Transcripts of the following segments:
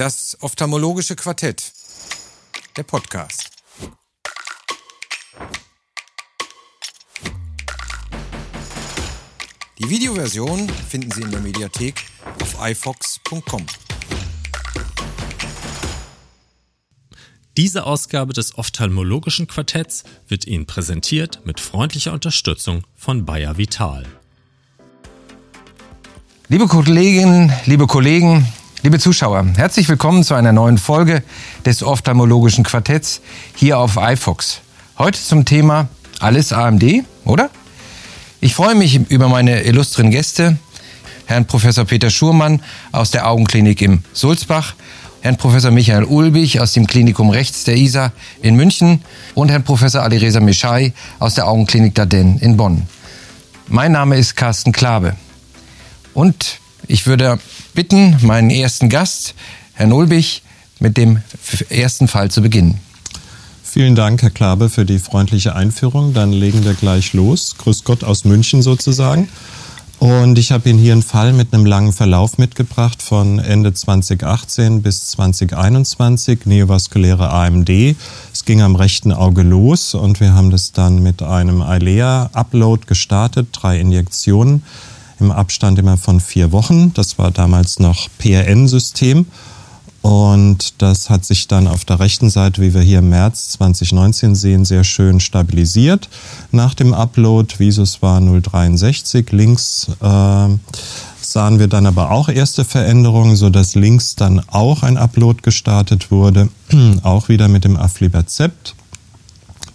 Das ophthalmologische Quartett. Der Podcast. Die Videoversion finden Sie in der Mediathek auf ifox.com. Diese Ausgabe des ophthalmologischen Quartetts wird Ihnen präsentiert mit freundlicher Unterstützung von Bayer Vital. Liebe Kolleginnen, liebe Kollegen, liebe Zuschauer, herzlich willkommen zu einer neuen Folge des ophthalmologischen Quartetts hier auf iFox. Heute zum Thema alles AMD, oder? Ich freue mich über meine illustren Gäste, Herrn Professor Peter Schurmann aus der Augenklinik im Sulzbach, Herrn Professor Michael Ulbich aus dem Klinikum Rechts der ISA in München und Herrn Professor Alireza Mischai aus der Augenklinik Daden in Bonn. Mein Name ist Carsten Klabe. Und ich würde bitten, meinen ersten Gast, Herrn Ulbich, mit dem ersten Fall zu beginnen. Vielen Dank, Herr Klabe, für die freundliche Einführung. Dann legen wir gleich los. Grüß Gott aus München sozusagen. Und ich habe Ihnen hier einen Fall mit einem langen Verlauf mitgebracht von Ende 2018 bis 2021, neovaskuläre AMD. Es ging am rechten Auge los und wir haben das dann mit einem ILEA-Upload gestartet, drei Injektionen im Abstand immer von vier Wochen. Das war damals noch PRN-System. Und das hat sich dann auf der rechten Seite, wie wir hier im März 2019 sehen, sehr schön stabilisiert. Nach dem Upload, Visus war 063, links äh, sahen wir dann aber auch erste Veränderungen, so dass links dann auch ein Upload gestartet wurde, auch wieder mit dem Aflibercept.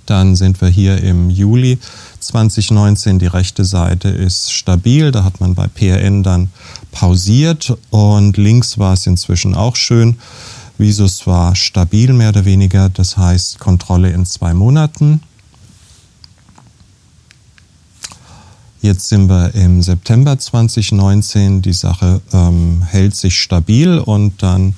Dann sind wir hier im Juli 2019. Die rechte Seite ist stabil. Da hat man bei PRN dann pausiert und links war es inzwischen auch schön. Visus war stabil mehr oder weniger. Das heißt Kontrolle in zwei Monaten. Jetzt sind wir im September 2019. Die Sache ähm, hält sich stabil und dann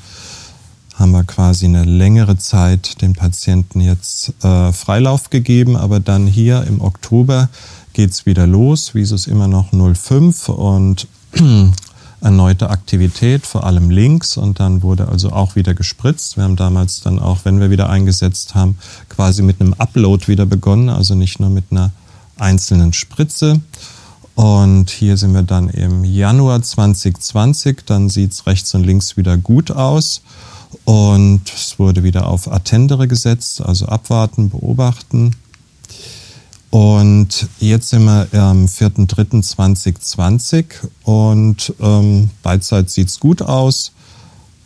haben wir quasi eine längere Zeit den Patienten jetzt äh, Freilauf gegeben, aber dann hier im Oktober geht es wieder los, Visus immer noch 0,5 und erneute Aktivität, vor allem links und dann wurde also auch wieder gespritzt. Wir haben damals dann auch, wenn wir wieder eingesetzt haben, quasi mit einem Upload wieder begonnen, also nicht nur mit einer einzelnen Spritze. Und hier sind wir dann im Januar 2020, dann sieht es rechts und links wieder gut aus. Und es wurde wieder auf Attendere gesetzt, also abwarten, beobachten. Und jetzt sind wir am 4.3.2020 und ähm, beidseitig sieht es gut aus.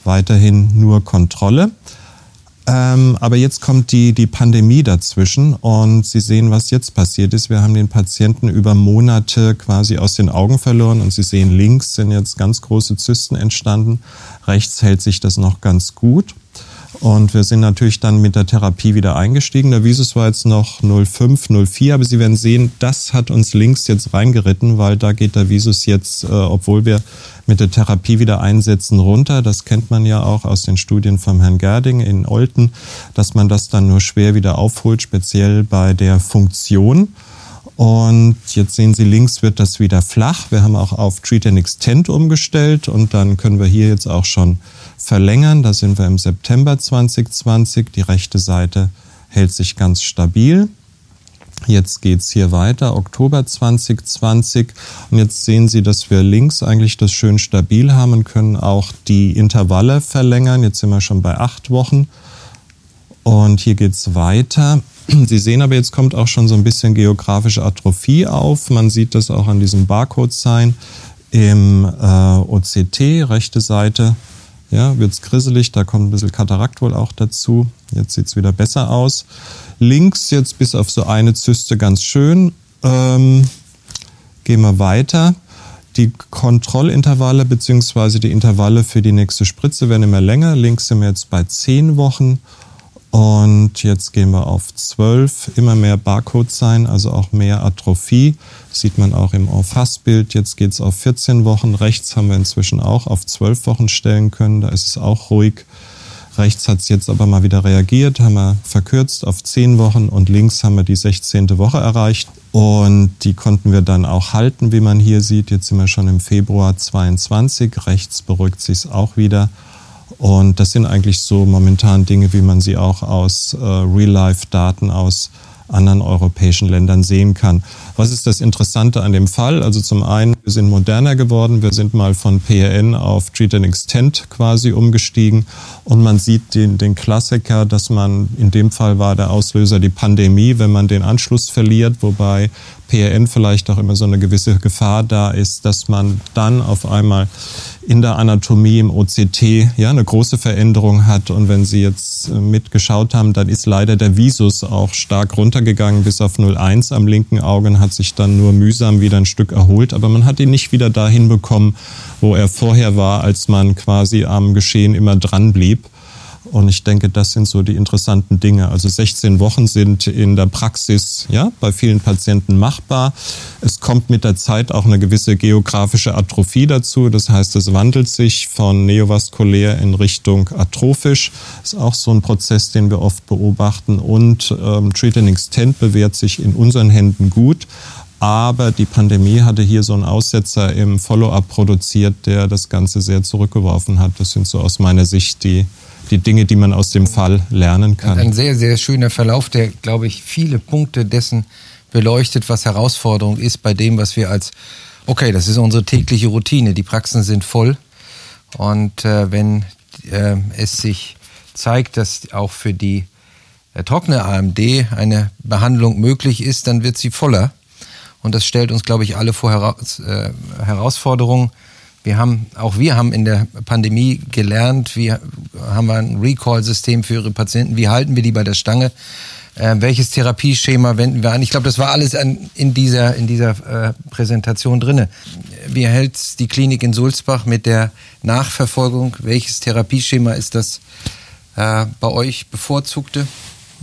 Weiterhin nur Kontrolle. Ähm, aber jetzt kommt die, die Pandemie dazwischen und Sie sehen, was jetzt passiert ist. Wir haben den Patienten über Monate quasi aus den Augen verloren und Sie sehen, links sind jetzt ganz große Zysten entstanden. Rechts hält sich das noch ganz gut. Und wir sind natürlich dann mit der Therapie wieder eingestiegen. Der Visus war jetzt noch 0,5, 0,4, aber Sie werden sehen, das hat uns links jetzt reingeritten, weil da geht der Visus jetzt, äh, obwohl wir mit der Therapie wieder einsetzen, runter. Das kennt man ja auch aus den Studien vom Herrn Gerding in Olten, dass man das dann nur schwer wieder aufholt, speziell bei der Funktion. Und jetzt sehen Sie links wird das wieder flach. Wir haben auch auf Treat and Extend umgestellt und dann können wir hier jetzt auch schon verlängern. Da sind wir im September 2020. Die rechte Seite hält sich ganz stabil. Jetzt geht's hier weiter, Oktober 2020. Und jetzt sehen Sie, dass wir links eigentlich das schön stabil haben und können auch die Intervalle verlängern. Jetzt sind wir schon bei acht Wochen. Und hier geht's weiter. Sie sehen aber, jetzt kommt auch schon so ein bisschen geografische Atrophie auf. Man sieht das auch an diesem Barcode-Sign im äh, OCT, rechte Seite. Ja, wird's grisselig, da kommt ein bisschen Katarakt wohl auch dazu. Jetzt sieht's wieder besser aus. Links jetzt bis auf so eine Zyste ganz schön. Ähm, gehen wir weiter. Die Kontrollintervalle bzw. die Intervalle für die nächste Spritze werden immer länger. Links sind wir jetzt bei 10 Wochen und jetzt gehen wir auf 12, immer mehr Barcode sein, also auch mehr Atrophie. Das sieht man auch im Auffassbild. Jetzt geht es auf 14 Wochen. Rechts haben wir inzwischen auch auf 12 Wochen stellen können. Da ist es auch ruhig. Rechts hat es jetzt aber mal wieder reagiert, haben wir verkürzt auf 10 Wochen und links haben wir die 16. Woche erreicht. Und die konnten wir dann auch halten, wie man hier sieht. Jetzt sind wir schon im Februar 22. Rechts beruhigt sich auch wieder. Und das sind eigentlich so momentan Dinge, wie man sie auch aus äh, Real-Life-Daten aus anderen europäischen Ländern sehen kann. Was ist das Interessante an dem Fall? Also zum einen, wir sind moderner geworden, wir sind mal von PRN auf Treat and Extend quasi umgestiegen. Und man sieht den, den Klassiker, dass man, in dem Fall war der Auslöser die Pandemie, wenn man den Anschluss verliert, wobei PRN vielleicht auch immer so eine gewisse Gefahr da ist, dass man dann auf einmal in der Anatomie im OCT ja eine große Veränderung hat. Und wenn Sie jetzt äh, mitgeschaut haben, dann ist leider der Visus auch stark runtergegangen bis auf 0,1 am linken Auge und hat sich dann nur mühsam wieder ein Stück erholt. Aber man hat ihn nicht wieder dahin bekommen, wo er vorher war, als man quasi am Geschehen immer dran blieb. Und ich denke, das sind so die interessanten Dinge. Also 16 Wochen sind in der Praxis ja, bei vielen Patienten machbar. Es kommt mit der Zeit auch eine gewisse geografische Atrophie dazu. Das heißt, es wandelt sich von neovaskulär in Richtung atrophisch. Das ist auch so ein Prozess, den wir oft beobachten. Und ähm, Treat and Extend bewährt sich in unseren Händen gut. Aber die Pandemie hatte hier so einen Aussetzer im Follow-up produziert, der das Ganze sehr zurückgeworfen hat. Das sind so aus meiner Sicht die die Dinge, die man aus dem Fall lernen kann. Ein sehr, sehr schöner Verlauf, der, glaube ich, viele Punkte dessen beleuchtet, was Herausforderung ist bei dem, was wir als, okay, das ist unsere tägliche Routine, die Praxen sind voll. Und äh, wenn äh, es sich zeigt, dass auch für die äh, trockene AMD eine Behandlung möglich ist, dann wird sie voller. Und das stellt uns, glaube ich, alle vor Heraus äh, Herausforderungen wir haben, auch wir haben in der Pandemie gelernt, wie haben wir ein Recall-System für ihre Patienten, wie halten wir die bei der Stange, äh, welches Therapieschema wenden wir an. Ich glaube, das war alles an, in dieser, in dieser äh, Präsentation drinne. Wie hält die Klinik in Sulzbach mit der Nachverfolgung? Welches Therapieschema ist das äh, bei euch bevorzugte?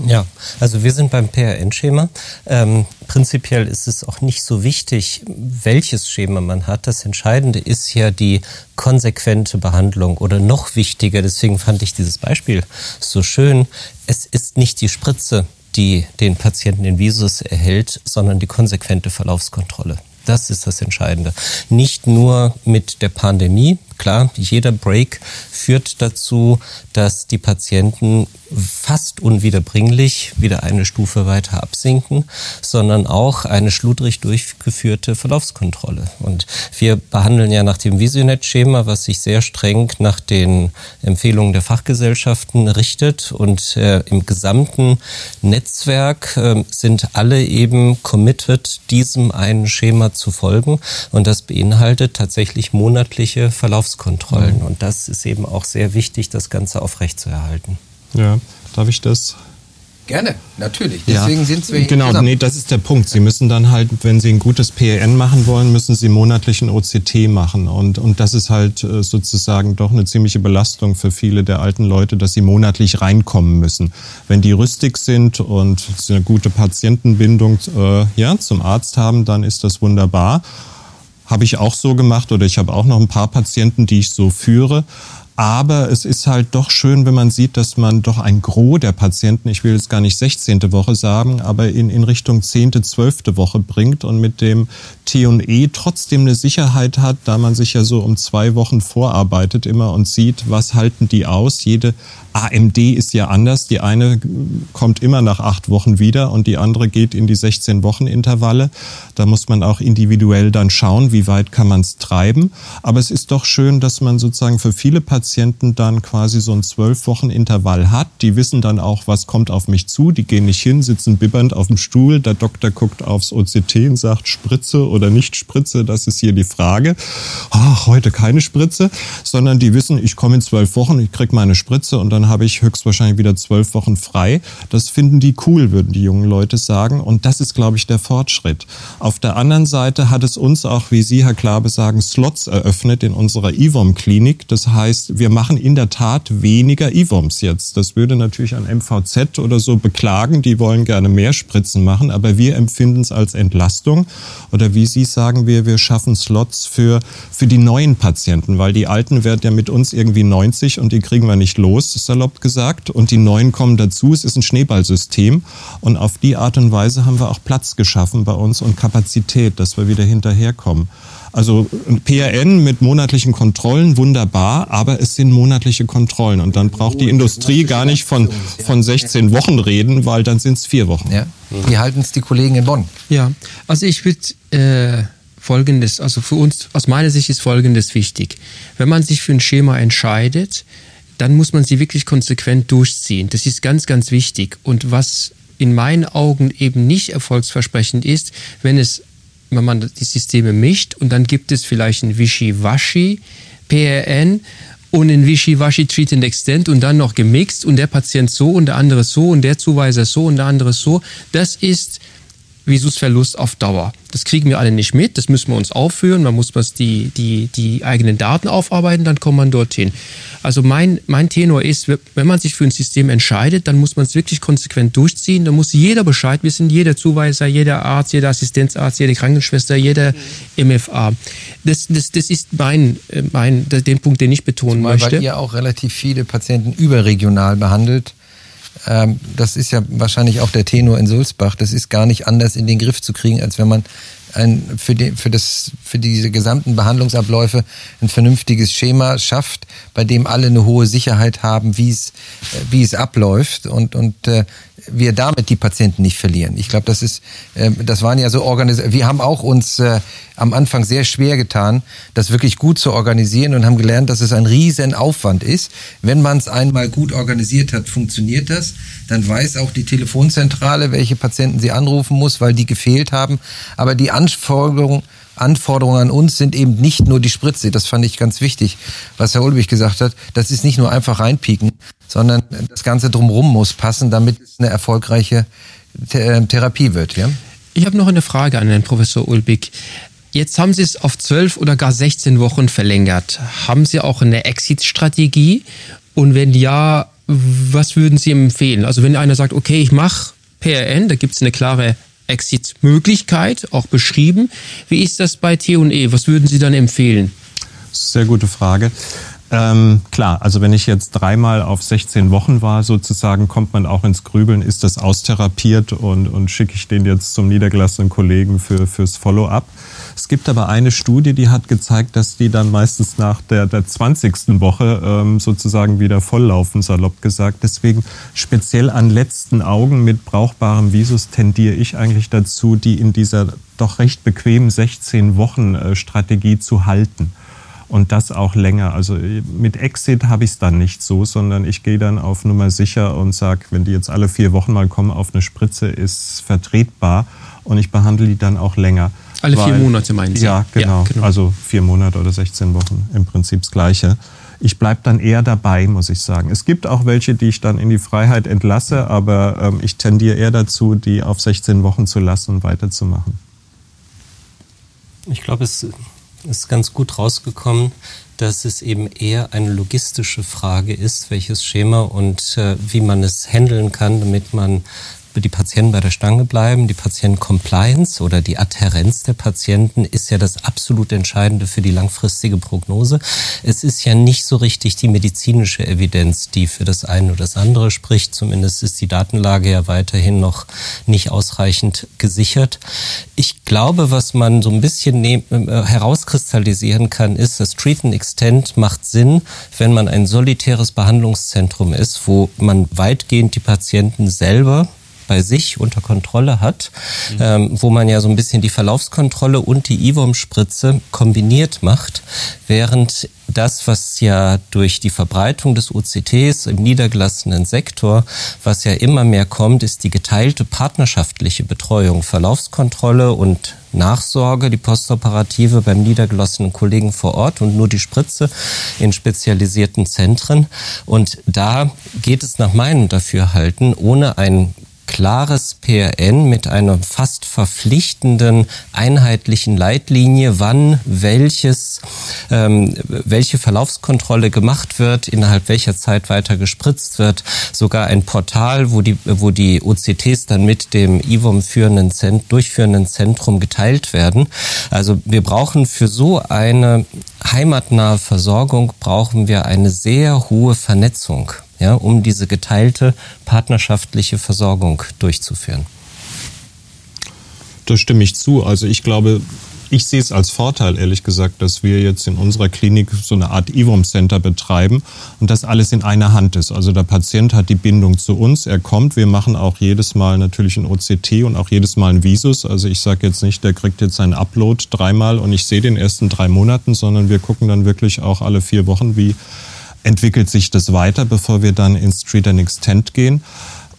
Ja, also wir sind beim PRN-Schema. Ähm, prinzipiell ist es auch nicht so wichtig, welches Schema man hat. Das Entscheidende ist ja die konsequente Behandlung oder noch wichtiger, deswegen fand ich dieses Beispiel so schön, es ist nicht die Spritze, die den Patienten den Visus erhält, sondern die konsequente Verlaufskontrolle. Das ist das Entscheidende. Nicht nur mit der Pandemie. Klar, jeder Break führt dazu, dass die Patienten fast unwiederbringlich wieder eine Stufe weiter absinken, sondern auch eine schludrig durchgeführte Verlaufskontrolle. Und wir behandeln ja nach dem Visionet-Schema, was sich sehr streng nach den Empfehlungen der Fachgesellschaften richtet. Und äh, im gesamten Netzwerk äh, sind alle eben committed, diesem einen Schema zu folgen. Und das beinhaltet tatsächlich monatliche Verlaufskontrollen. Mhm. Und das ist eben auch sehr wichtig, das Ganze aufrechtzuerhalten. Ja, darf ich das Gerne, natürlich. Deswegen ja, sind wir Genau, zusammen. nee, das ist der Punkt. Sie müssen dann halt, wenn Sie ein gutes PRN machen wollen, müssen Sie monatlich ein OCT machen. Und, und das ist halt äh, sozusagen doch eine ziemliche Belastung für viele der alten Leute, dass sie monatlich reinkommen müssen. Wenn die rüstig sind und eine gute Patientenbindung äh, ja, zum Arzt haben, dann ist das wunderbar. Habe ich auch so gemacht oder ich habe auch noch ein paar Patienten, die ich so führe. Aber es ist halt doch schön, wenn man sieht, dass man doch ein Gros der Patienten, ich will jetzt gar nicht 16. Woche sagen, aber in, in Richtung 10., 12. Woche bringt und mit dem T&E trotzdem eine Sicherheit hat, da man sich ja so um zwei Wochen vorarbeitet immer und sieht, was halten die aus. Jede AMD ist ja anders. Die eine kommt immer nach acht Wochen wieder und die andere geht in die 16 Wochen Intervalle. Da muss man auch individuell dann schauen, wie weit kann man es treiben. Aber es ist doch schön, dass man sozusagen für viele Patienten dann quasi so ein zwölf Wochen Intervall hat. Die wissen dann auch, was kommt auf mich zu. Die gehen nicht hin, sitzen bibbernd auf dem Stuhl. Der Doktor guckt aufs OCT und sagt Spritze oder nicht Spritze, das ist hier die Frage. Ach, heute keine Spritze, sondern die wissen, ich komme in zwölf Wochen, ich kriege meine Spritze und dann habe ich höchstwahrscheinlich wieder zwölf Wochen frei. Das finden die cool, würden die jungen Leute sagen. Und das ist, glaube ich, der Fortschritt. Auf der anderen Seite hat es uns auch, wie Sie, Herr Klabe, sagen, Slots eröffnet in unserer IVOM-Klinik. Das heißt, wir machen in der Tat weniger IVOMs jetzt. Das würde natürlich ein MVZ oder so beklagen. Die wollen gerne mehr Spritzen machen, aber wir empfinden es als Entlastung. Oder wie Sagen, sagen wir, wir schaffen Slots für, für die neuen Patienten, weil die Alten werden ja mit uns irgendwie 90 und die kriegen wir nicht los, salopp gesagt. Und die Neuen kommen dazu. Es ist ein Schneeballsystem. Und auf die Art und Weise haben wir auch Platz geschaffen bei uns und Kapazität, dass wir wieder hinterherkommen. Also PRN mit monatlichen Kontrollen wunderbar, aber es sind monatliche Kontrollen und dann braucht die Industrie gar nicht von, von 16 Wochen reden, weil dann sind es vier Wochen. Ja. Wie halten es die Kollegen in Bonn? Ja, also ich würde äh, Folgendes, also für uns, aus meiner Sicht ist Folgendes wichtig. Wenn man sich für ein Schema entscheidet, dann muss man sie wirklich konsequent durchziehen. Das ist ganz, ganz wichtig. Und was in meinen Augen eben nicht erfolgsversprechend ist, wenn es, wenn man die Systeme mischt und dann gibt es vielleicht ein Wischiwaschi PRN und ein Wischiwaschi Treat and Extend und dann noch gemixt und der Patient so und der andere so und der Zuweiser so und der andere so. Das ist Visusverlust auf Dauer. Das kriegen wir alle nicht mit, das müssen wir uns aufführen, man muss was die, die, die eigenen Daten aufarbeiten, dann kommt man dorthin. Also mein, mein Tenor ist, wenn man sich für ein System entscheidet, dann muss man es wirklich konsequent durchziehen, dann muss jeder Bescheid wissen, jeder Zuweiser, jeder Arzt, jeder Assistenzarzt, jede Krankenschwester, jeder MFA. Das, das, das ist mein, mein, den Punkt, den ich betonen Zumal, möchte. Weil ihr auch relativ viele Patienten überregional behandelt ähm, das ist ja wahrscheinlich auch der Tenor in Sulzbach, das ist gar nicht anders in den Griff zu kriegen, als wenn man ein, für, die, für, das, für diese gesamten Behandlungsabläufe ein vernünftiges Schema schafft, bei dem alle eine hohe Sicherheit haben, wie es, äh, es abläuft. Und, und äh, wir damit die Patienten nicht verlieren. Ich glaube, das ist, äh, das waren ja so organisiert. Wir haben auch uns äh, am Anfang sehr schwer getan, das wirklich gut zu organisieren und haben gelernt, dass es ein riesen Aufwand ist. Wenn man es einmal gut organisiert hat, funktioniert das. Dann weiß auch die Telefonzentrale, welche Patienten sie anrufen muss, weil die gefehlt haben. Aber die Anforderungen Anforderungen an uns sind eben nicht nur die Spritze. Das fand ich ganz wichtig, was Herr Ulbich gesagt hat. Das ist nicht nur einfach reinpieken, sondern das Ganze drumherum muss passen, damit es eine erfolgreiche äh, Therapie wird. Ja? Ich habe noch eine Frage an Herrn Professor Ulbig. Jetzt haben Sie es auf zwölf oder gar 16 Wochen verlängert. Haben Sie auch eine Exit-Strategie? Und wenn ja, was würden Sie empfehlen? Also wenn einer sagt, okay, ich mache PRN, da gibt es eine klare Exit-Möglichkeit, auch beschrieben. Wie ist das bei T&E? Was würden Sie dann empfehlen? Sehr gute Frage. Ähm, klar, also wenn ich jetzt dreimal auf 16 Wochen war, sozusagen, kommt man auch ins Grübeln, ist das austherapiert und, und schicke ich den jetzt zum niedergelassenen Kollegen für, fürs Follow-up. Es gibt aber eine Studie, die hat gezeigt, dass die dann meistens nach der, der 20. Woche ähm, sozusagen wieder volllaufen, salopp gesagt. Deswegen speziell an letzten Augen mit brauchbarem Visus tendiere ich eigentlich dazu, die in dieser doch recht bequemen 16 Wochen äh, Strategie zu halten und das auch länger. Also mit Exit habe ich es dann nicht so, sondern ich gehe dann auf Nummer sicher und sage, wenn die jetzt alle vier Wochen mal kommen auf eine Spritze, ist vertretbar und ich behandle die dann auch länger. Alle Weil, vier Monate meinen Sie? Ja genau. ja, genau. Also vier Monate oder 16 Wochen, im Prinzip das Gleiche. Ich bleibe dann eher dabei, muss ich sagen. Es gibt auch welche, die ich dann in die Freiheit entlasse, aber ähm, ich tendiere eher dazu, die auf 16 Wochen zu lassen und weiterzumachen. Ich glaube, es ist ganz gut rausgekommen, dass es eben eher eine logistische Frage ist, welches Schema und äh, wie man es handeln kann, damit man die Patienten bei der Stange bleiben. Die Patienten-Compliance oder die Adherenz der Patienten ist ja das absolut Entscheidende für die langfristige Prognose. Es ist ja nicht so richtig die medizinische Evidenz, die für das eine oder das andere spricht. Zumindest ist die Datenlage ja weiterhin noch nicht ausreichend gesichert. Ich glaube, was man so ein bisschen äh, herauskristallisieren kann, ist, dass Treat and Extend macht Sinn, wenn man ein solitäres Behandlungszentrum ist, wo man weitgehend die Patienten selber bei sich unter Kontrolle hat, mhm. ähm, wo man ja so ein bisschen die Verlaufskontrolle und die IVOM-Spritze kombiniert macht, während das, was ja durch die Verbreitung des OCTs im niedergelassenen Sektor, was ja immer mehr kommt, ist die geteilte partnerschaftliche Betreuung, Verlaufskontrolle und Nachsorge, die postoperative beim niedergelassenen Kollegen vor Ort und nur die Spritze in spezialisierten Zentren. Und da geht es nach meinem Dafürhalten ohne ein klares PRN mit einer fast verpflichtenden einheitlichen Leitlinie, wann welches, ähm, welche Verlaufskontrolle gemacht wird, innerhalb welcher Zeit weiter gespritzt wird, sogar ein Portal, wo die, wo die OCTs dann mit dem IVOM führenden Zent durchführenden Zentrum geteilt werden. Also wir brauchen für so eine heimatnahe Versorgung brauchen wir eine sehr hohe Vernetzung ja, um diese geteilte partnerschaftliche Versorgung durchzuführen. Da stimme ich zu. Also ich glaube, ich sehe es als Vorteil, ehrlich gesagt, dass wir jetzt in unserer Klinik so eine Art IWOM Center betreiben und das alles in einer Hand ist. Also der Patient hat die Bindung zu uns, er kommt, wir machen auch jedes Mal natürlich ein OCT und auch jedes Mal ein Visus. Also ich sage jetzt nicht, der kriegt jetzt einen Upload dreimal und ich sehe den ersten drei Monaten, sondern wir gucken dann wirklich auch alle vier Wochen, wie entwickelt sich das weiter, bevor wir dann ins Street and Extend gehen.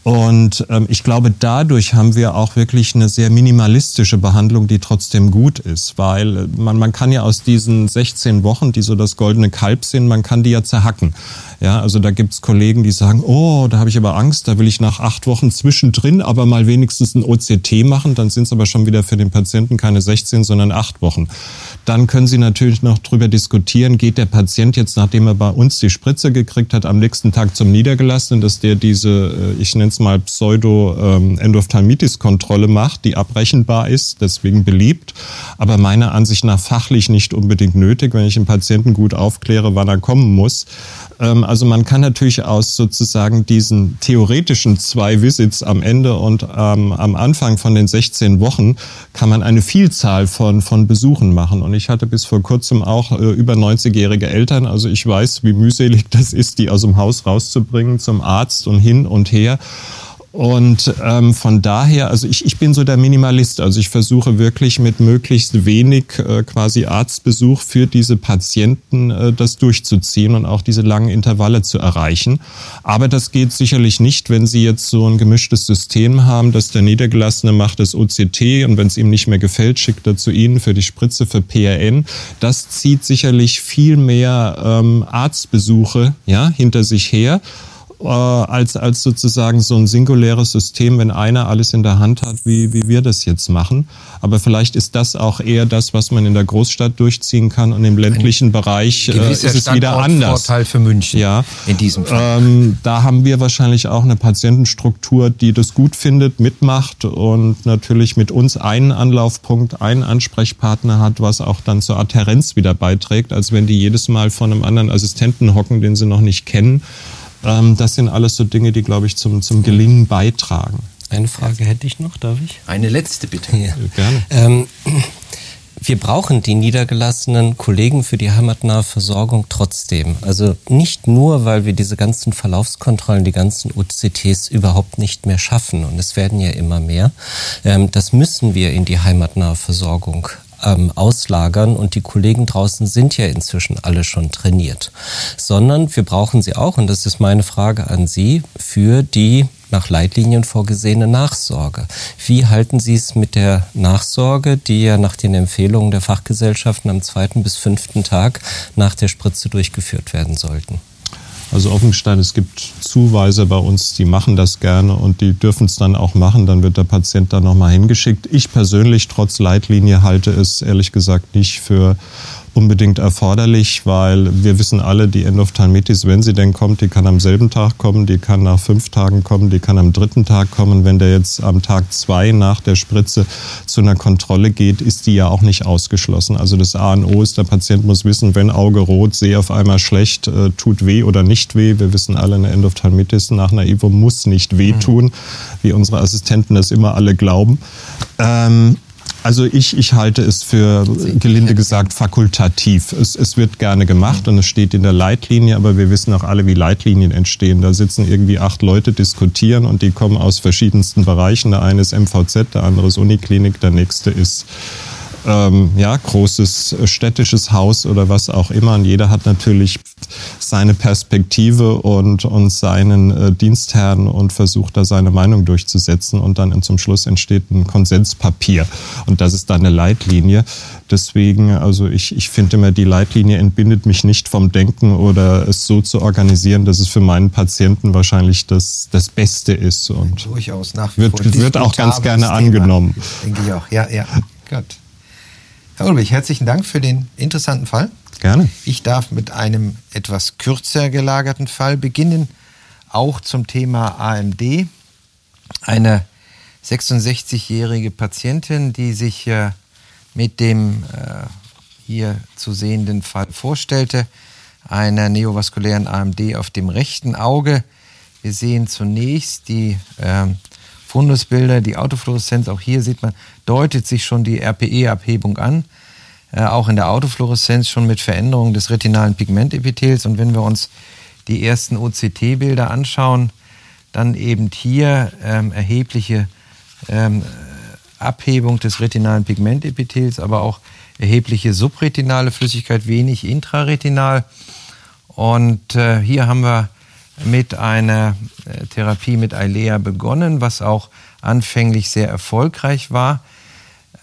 Und ähm, ich glaube, dadurch haben wir auch wirklich eine sehr minimalistische Behandlung, die trotzdem gut ist, weil äh, man, man kann ja aus diesen 16 Wochen, die so das goldene Kalb sind, man kann die ja zerhacken. Ja, also da gibt's Kollegen, die sagen, oh, da habe ich aber Angst, da will ich nach acht Wochen zwischendrin aber mal wenigstens ein OCT machen, dann sind es aber schon wieder für den Patienten keine 16, sondern acht Wochen. Dann können Sie natürlich noch drüber diskutieren, geht der Patient jetzt, nachdem er bei uns die Spritze gekriegt hat, am nächsten Tag zum Niedergelassenen, dass der diese, äh, ich nenne es mal Pseudo-Endophthalmitis-Kontrolle ähm, macht, die abrechenbar ist, deswegen beliebt, aber meiner Ansicht nach fachlich nicht unbedingt nötig, wenn ich einen Patienten gut aufkläre, wann er kommen muss. Ähm, also man kann natürlich aus sozusagen diesen theoretischen zwei Visits am Ende und ähm, am Anfang von den 16 Wochen kann man eine Vielzahl von, von Besuchen machen. Und ich hatte bis vor kurzem auch äh, über 90-jährige Eltern. Also ich weiß, wie mühselig das ist, die aus dem Haus rauszubringen zum Arzt und hin und her. Und ähm, von daher, also ich, ich bin so der Minimalist. Also ich versuche wirklich mit möglichst wenig äh, quasi Arztbesuch für diese Patienten äh, das durchzuziehen und auch diese langen Intervalle zu erreichen. Aber das geht sicherlich nicht, wenn Sie jetzt so ein gemischtes System haben, dass der Niedergelassene macht das OCT und wenn es ihm nicht mehr gefällt, schickt er zu Ihnen für die Spritze für PRN. Das zieht sicherlich viel mehr ähm, Arztbesuche ja, hinter sich her äh, als, als sozusagen so ein singuläres System, wenn einer alles in der Hand hat, wie, wie wir das jetzt machen. Aber vielleicht ist das auch eher das, was man in der Großstadt durchziehen kann und im ländlichen ein Bereich äh, ist es wieder anders. Vorteil für München ja, in diesem Fall. Ähm, da haben wir wahrscheinlich auch eine Patientenstruktur, die das gut findet, mitmacht und natürlich mit uns einen Anlaufpunkt, einen Ansprechpartner hat, was auch dann zur Adherenz wieder beiträgt, als wenn die jedes Mal von einem anderen Assistenten hocken, den sie noch nicht kennen. Ähm, das sind alles so Dinge, die, glaube ich, zum, zum Gelingen beitragen. Eine Frage hätte ich noch, darf ich? Eine letzte bitte. Ja. Gerne. Ähm, wir brauchen die niedergelassenen Kollegen für die heimatnahe Versorgung trotzdem. Also nicht nur, weil wir diese ganzen Verlaufskontrollen, die ganzen UCTs überhaupt nicht mehr schaffen und es werden ja immer mehr. Ähm, das müssen wir in die heimatnahe Versorgung ähm, auslagern und die Kollegen draußen sind ja inzwischen alle schon trainiert, sondern wir brauchen sie auch, und das ist meine Frage an Sie, für die nach Leitlinien vorgesehene Nachsorge. Wie halten Sie es mit der Nachsorge, die ja nach den Empfehlungen der Fachgesellschaften am zweiten bis fünften Tag nach der Spritze durchgeführt werden sollten? Also Offenstein, es gibt Zuweiser bei uns, die machen das gerne und die dürfen es dann auch machen. Dann wird der Patient da nochmal hingeschickt. Ich persönlich, trotz Leitlinie, halte es ehrlich gesagt nicht für unbedingt erforderlich, weil wir wissen alle, die Endophthalmitis, wenn sie denn kommt, die kann am selben Tag kommen, die kann nach fünf Tagen kommen, die kann am dritten Tag kommen. Wenn der jetzt am Tag zwei nach der Spritze zu einer Kontrolle geht, ist die ja auch nicht ausgeschlossen. Also das A und O ist, der Patient muss wissen, wenn Auge rot, sehe auf einmal schlecht, äh, tut weh oder nicht weh. Wir wissen alle, eine Endophthalmitis nach einer IVO muss nicht wehtun, wie unsere Assistenten das immer alle glauben. Ähm, also ich, ich halte es für, gelinde gesagt, fakultativ. Es, es wird gerne gemacht und es steht in der Leitlinie, aber wir wissen auch alle, wie Leitlinien entstehen. Da sitzen irgendwie acht Leute, diskutieren und die kommen aus verschiedensten Bereichen. Der eine ist MVZ, der andere ist Uniklinik, der nächste ist ähm, ja, großes städtisches Haus oder was auch immer. Und jeder hat natürlich seine Perspektive und, und seinen äh, Dienstherrn und versucht da seine Meinung durchzusetzen. Und dann zum Schluss entsteht ein Konsenspapier. Und das ist dann eine Leitlinie. Deswegen, also ich, ich finde immer, die Leitlinie entbindet mich nicht vom Denken oder es so zu organisieren, dass es für meinen Patienten wahrscheinlich das, das Beste ist. Und Durchaus nach wie wird, wird auch ganz gerne Thema. angenommen. Denke ich auch, ja, ja. Gut. Herr Ulrich, herzlichen Dank für den interessanten Fall. Gerne. Ich darf mit einem etwas kürzer gelagerten Fall beginnen, auch zum Thema AMD. Eine 66-jährige Patientin, die sich äh, mit dem äh, hier zu sehenden Fall vorstellte, einer neovaskulären AMD auf dem rechten Auge. Wir sehen zunächst die äh, Fundusbilder, die Autofluoreszenz, auch hier sieht man, deutet sich schon die RPE-Abhebung an. Äh, auch in der Autofluoreszenz schon mit Veränderungen des retinalen Pigmentepithels. Und wenn wir uns die ersten OCT-Bilder anschauen, dann eben hier ähm, erhebliche ähm, Abhebung des retinalen Pigmentepithels, aber auch erhebliche subretinale Flüssigkeit, wenig intraretinal. Und äh, hier haben wir mit einer äh, Therapie mit Eilea begonnen, was auch anfänglich sehr erfolgreich war.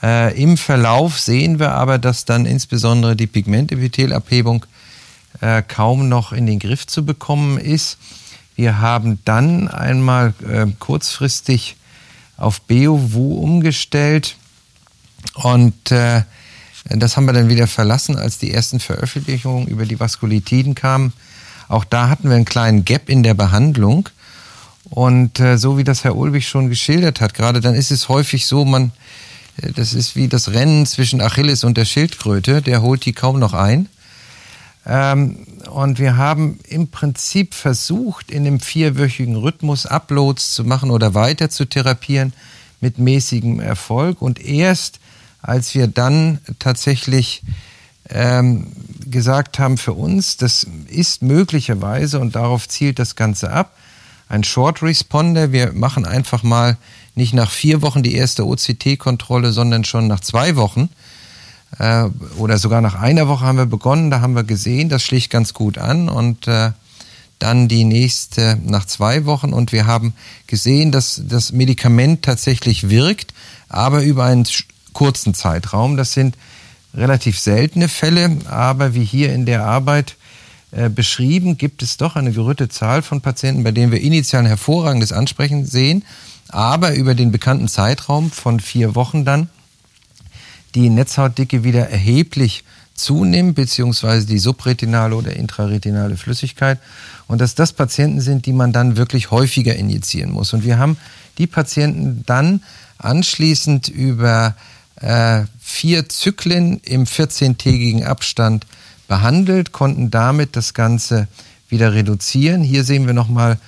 Äh, Im Verlauf sehen wir aber, dass dann insbesondere die Pigmentepithelabhebung äh, kaum noch in den Griff zu bekommen ist. Wir haben dann einmal äh, kurzfristig auf Beovu umgestellt und äh, das haben wir dann wieder verlassen, als die ersten Veröffentlichungen über die Vaskulitiden kamen. Auch da hatten wir einen kleinen Gap in der Behandlung. Und äh, so wie das Herr Ulbich schon geschildert hat, gerade dann ist es häufig so, man, äh, das ist wie das Rennen zwischen Achilles und der Schildkröte, der holt die kaum noch ein. Ähm, und wir haben im Prinzip versucht, in einem vierwöchigen Rhythmus Uploads zu machen oder weiter zu therapieren mit mäßigem Erfolg. Und erst als wir dann tatsächlich ähm, gesagt haben für uns, das ist möglicherweise, und darauf zielt das Ganze ab, ein Short Responder. Wir machen einfach mal nicht nach vier Wochen die erste OCT-Kontrolle, sondern schon nach zwei Wochen äh, oder sogar nach einer Woche haben wir begonnen. Da haben wir gesehen, das schlicht ganz gut an und äh, dann die nächste nach zwei Wochen und wir haben gesehen, dass das Medikament tatsächlich wirkt, aber über einen kurzen Zeitraum. Das sind relativ seltene Fälle, aber wie hier in der Arbeit äh, beschrieben, gibt es doch eine gerüttete Zahl von Patienten, bei denen wir initial ein hervorragendes Ansprechen sehen, aber über den bekannten Zeitraum von vier Wochen dann die Netzhautdicke wieder erheblich zunimmt, beziehungsweise die subretinale oder intraretinale Flüssigkeit. Und dass das Patienten sind, die man dann wirklich häufiger injizieren muss. Und wir haben die Patienten dann anschließend über äh, vier Zyklen im 14-tägigen Abstand behandelt, konnten damit das Ganze wieder reduzieren. Hier sehen wir nochmal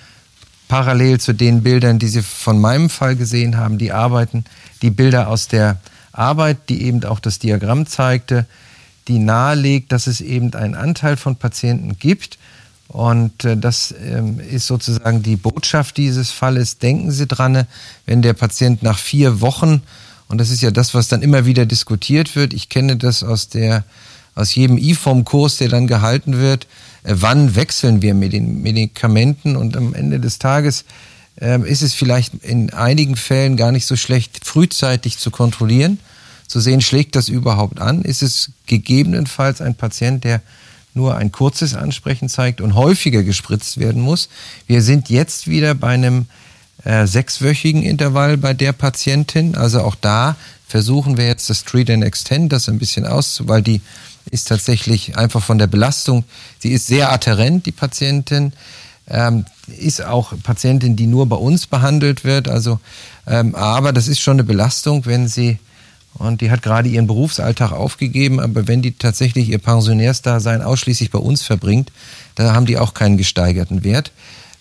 parallel zu den Bildern, die Sie von meinem Fall gesehen haben, die Arbeiten, die Bilder aus der Arbeit, die eben auch das Diagramm zeigte, die nahelegt, dass es eben einen Anteil von Patienten gibt. Und äh, das ähm, ist sozusagen die Botschaft dieses Falles. Denken Sie dran, wenn der Patient nach vier Wochen und das ist ja das, was dann immer wieder diskutiert wird. Ich kenne das aus der, aus jedem IFOM-Kurs, der dann gehalten wird. Äh, wann wechseln wir mit den Medikamenten? Und am Ende des Tages äh, ist es vielleicht in einigen Fällen gar nicht so schlecht, frühzeitig zu kontrollieren, zu sehen, schlägt das überhaupt an? Ist es gegebenenfalls ein Patient, der nur ein kurzes Ansprechen zeigt und häufiger gespritzt werden muss? Wir sind jetzt wieder bei einem äh, sechswöchigen Intervall bei der Patientin. Also auch da versuchen wir jetzt das Treat and Extend, das ein bisschen auszu, weil die ist tatsächlich einfach von der Belastung, sie ist sehr adherent, die Patientin, ähm, ist auch Patientin, die nur bei uns behandelt wird. Also, ähm, aber das ist schon eine Belastung, wenn sie und die hat gerade ihren Berufsalltag aufgegeben, aber wenn die tatsächlich ihr Pensionärsdasein ausschließlich bei uns verbringt, da haben die auch keinen gesteigerten Wert.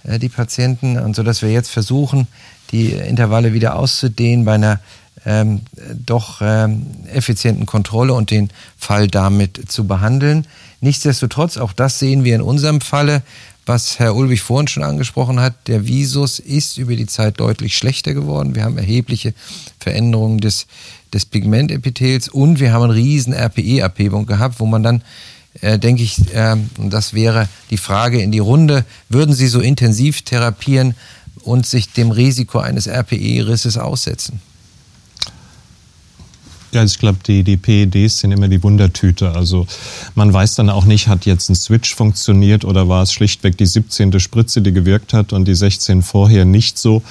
Äh, die Patienten, und so dass wir jetzt versuchen, die Intervalle wieder auszudehnen bei einer ähm, doch ähm, effizienten Kontrolle und den Fall damit zu behandeln. Nichtsdestotrotz, auch das sehen wir in unserem Falle, was Herr Ulrich vorhin schon angesprochen hat, der Visus ist über die Zeit deutlich schlechter geworden. Wir haben erhebliche Veränderungen des, des Pigmentepithels und wir haben eine riesen RPE-Abhebung gehabt, wo man dann äh, denke ich, äh, das wäre die Frage in die Runde, würden Sie so intensiv therapieren und sich dem Risiko eines RPE-Risses aussetzen? Ja, ich glaube, die, die PEDs sind immer die Wundertüte. Also man weiß dann auch nicht, hat jetzt ein Switch funktioniert oder war es schlichtweg die 17. Spritze, die gewirkt hat und die 16 vorher nicht so.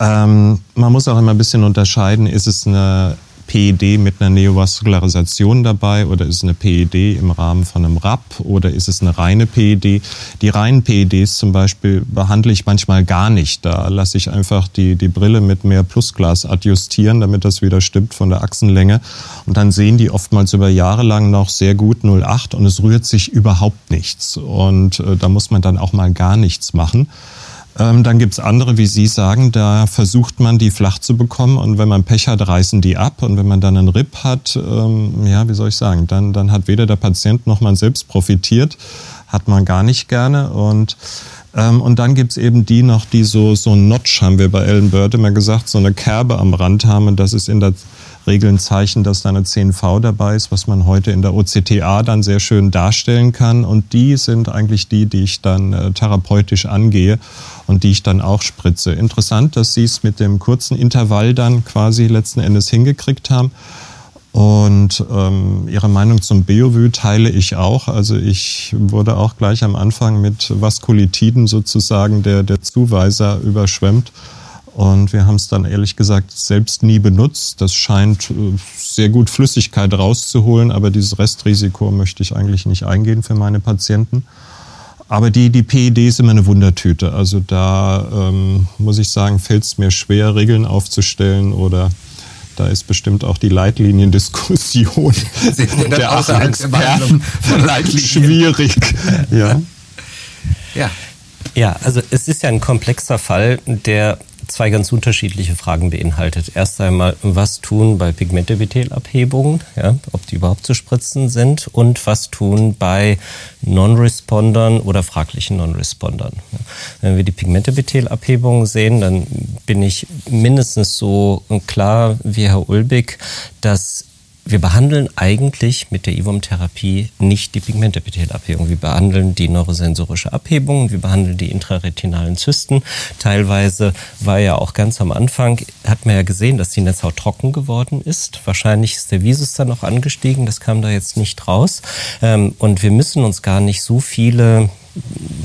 Ähm, man muss auch immer ein bisschen unterscheiden, ist es eine PED mit einer Neovaskularisation dabei oder ist es eine PED im Rahmen von einem RAP oder ist es eine reine PED? Die reinen PEDs zum Beispiel behandle ich manchmal gar nicht. Da lasse ich einfach die, die Brille mit mehr Plusglas adjustieren, damit das wieder stimmt von der Achsenlänge. Und dann sehen die oftmals über Jahre lang noch sehr gut 0,8 und es rührt sich überhaupt nichts. Und äh, da muss man dann auch mal gar nichts machen. Ähm, dann gibt's andere, wie Sie sagen, da versucht man, die flach zu bekommen und wenn man Pech hat, reißen die ab und wenn man dann einen RIP hat, ähm, ja, wie soll ich sagen, dann, dann hat weder der Patient noch man selbst profitiert, hat man gar nicht gerne und ähm, und dann gibt's eben die noch, die so, so ein Notch, haben wir bei Ellen Bird immer gesagt, so eine Kerbe am Rand haben und das ist in der Regel ein Zeichen, dass da eine 10V dabei ist, was man heute in der OCTA dann sehr schön darstellen kann. Und die sind eigentlich die, die ich dann äh, therapeutisch angehe und die ich dann auch spritze. Interessant, dass Sie es mit dem kurzen Intervall dann quasi letzten Endes hingekriegt haben. Und ähm, Ihre Meinung zum Beovue teile ich auch. Also ich wurde auch gleich am Anfang mit Vaskulitiden sozusagen der, der Zuweiser überschwemmt. Und wir haben es dann ehrlich gesagt selbst nie benutzt. Das scheint äh, sehr gut Flüssigkeit rauszuholen, aber dieses Restrisiko möchte ich eigentlich nicht eingehen für meine Patienten. Aber die, die PED ist immer eine Wundertüte. Also da ähm, muss ich sagen, fällt es mir schwer, Regeln aufzustellen oder da ist bestimmt auch die Leitliniendiskussion der Experten schwierig. Ja. ja. Ja, also es ist ja ein komplexer Fall, der zwei ganz unterschiedliche Fragen beinhaltet. Erst einmal, was tun bei Pigmentepithelabhebungen, ja, ob die überhaupt zu spritzen sind und was tun bei Non-Respondern oder fraglichen Non-Respondern. Wenn wir die Pigmentepithelabhebungen sehen, dann bin ich mindestens so klar wie Herr Ulbig, dass wir behandeln eigentlich mit der IVOM-Therapie nicht die Pigmentepithelabhebung. Wir behandeln die neurosensorische Abhebung, wir behandeln die intraretinalen Zysten. Teilweise war ja auch ganz am Anfang, hat man ja gesehen, dass die Netzhaut trocken geworden ist. Wahrscheinlich ist der Visus dann noch angestiegen, das kam da jetzt nicht raus. Ähm, und wir müssen uns gar nicht so viele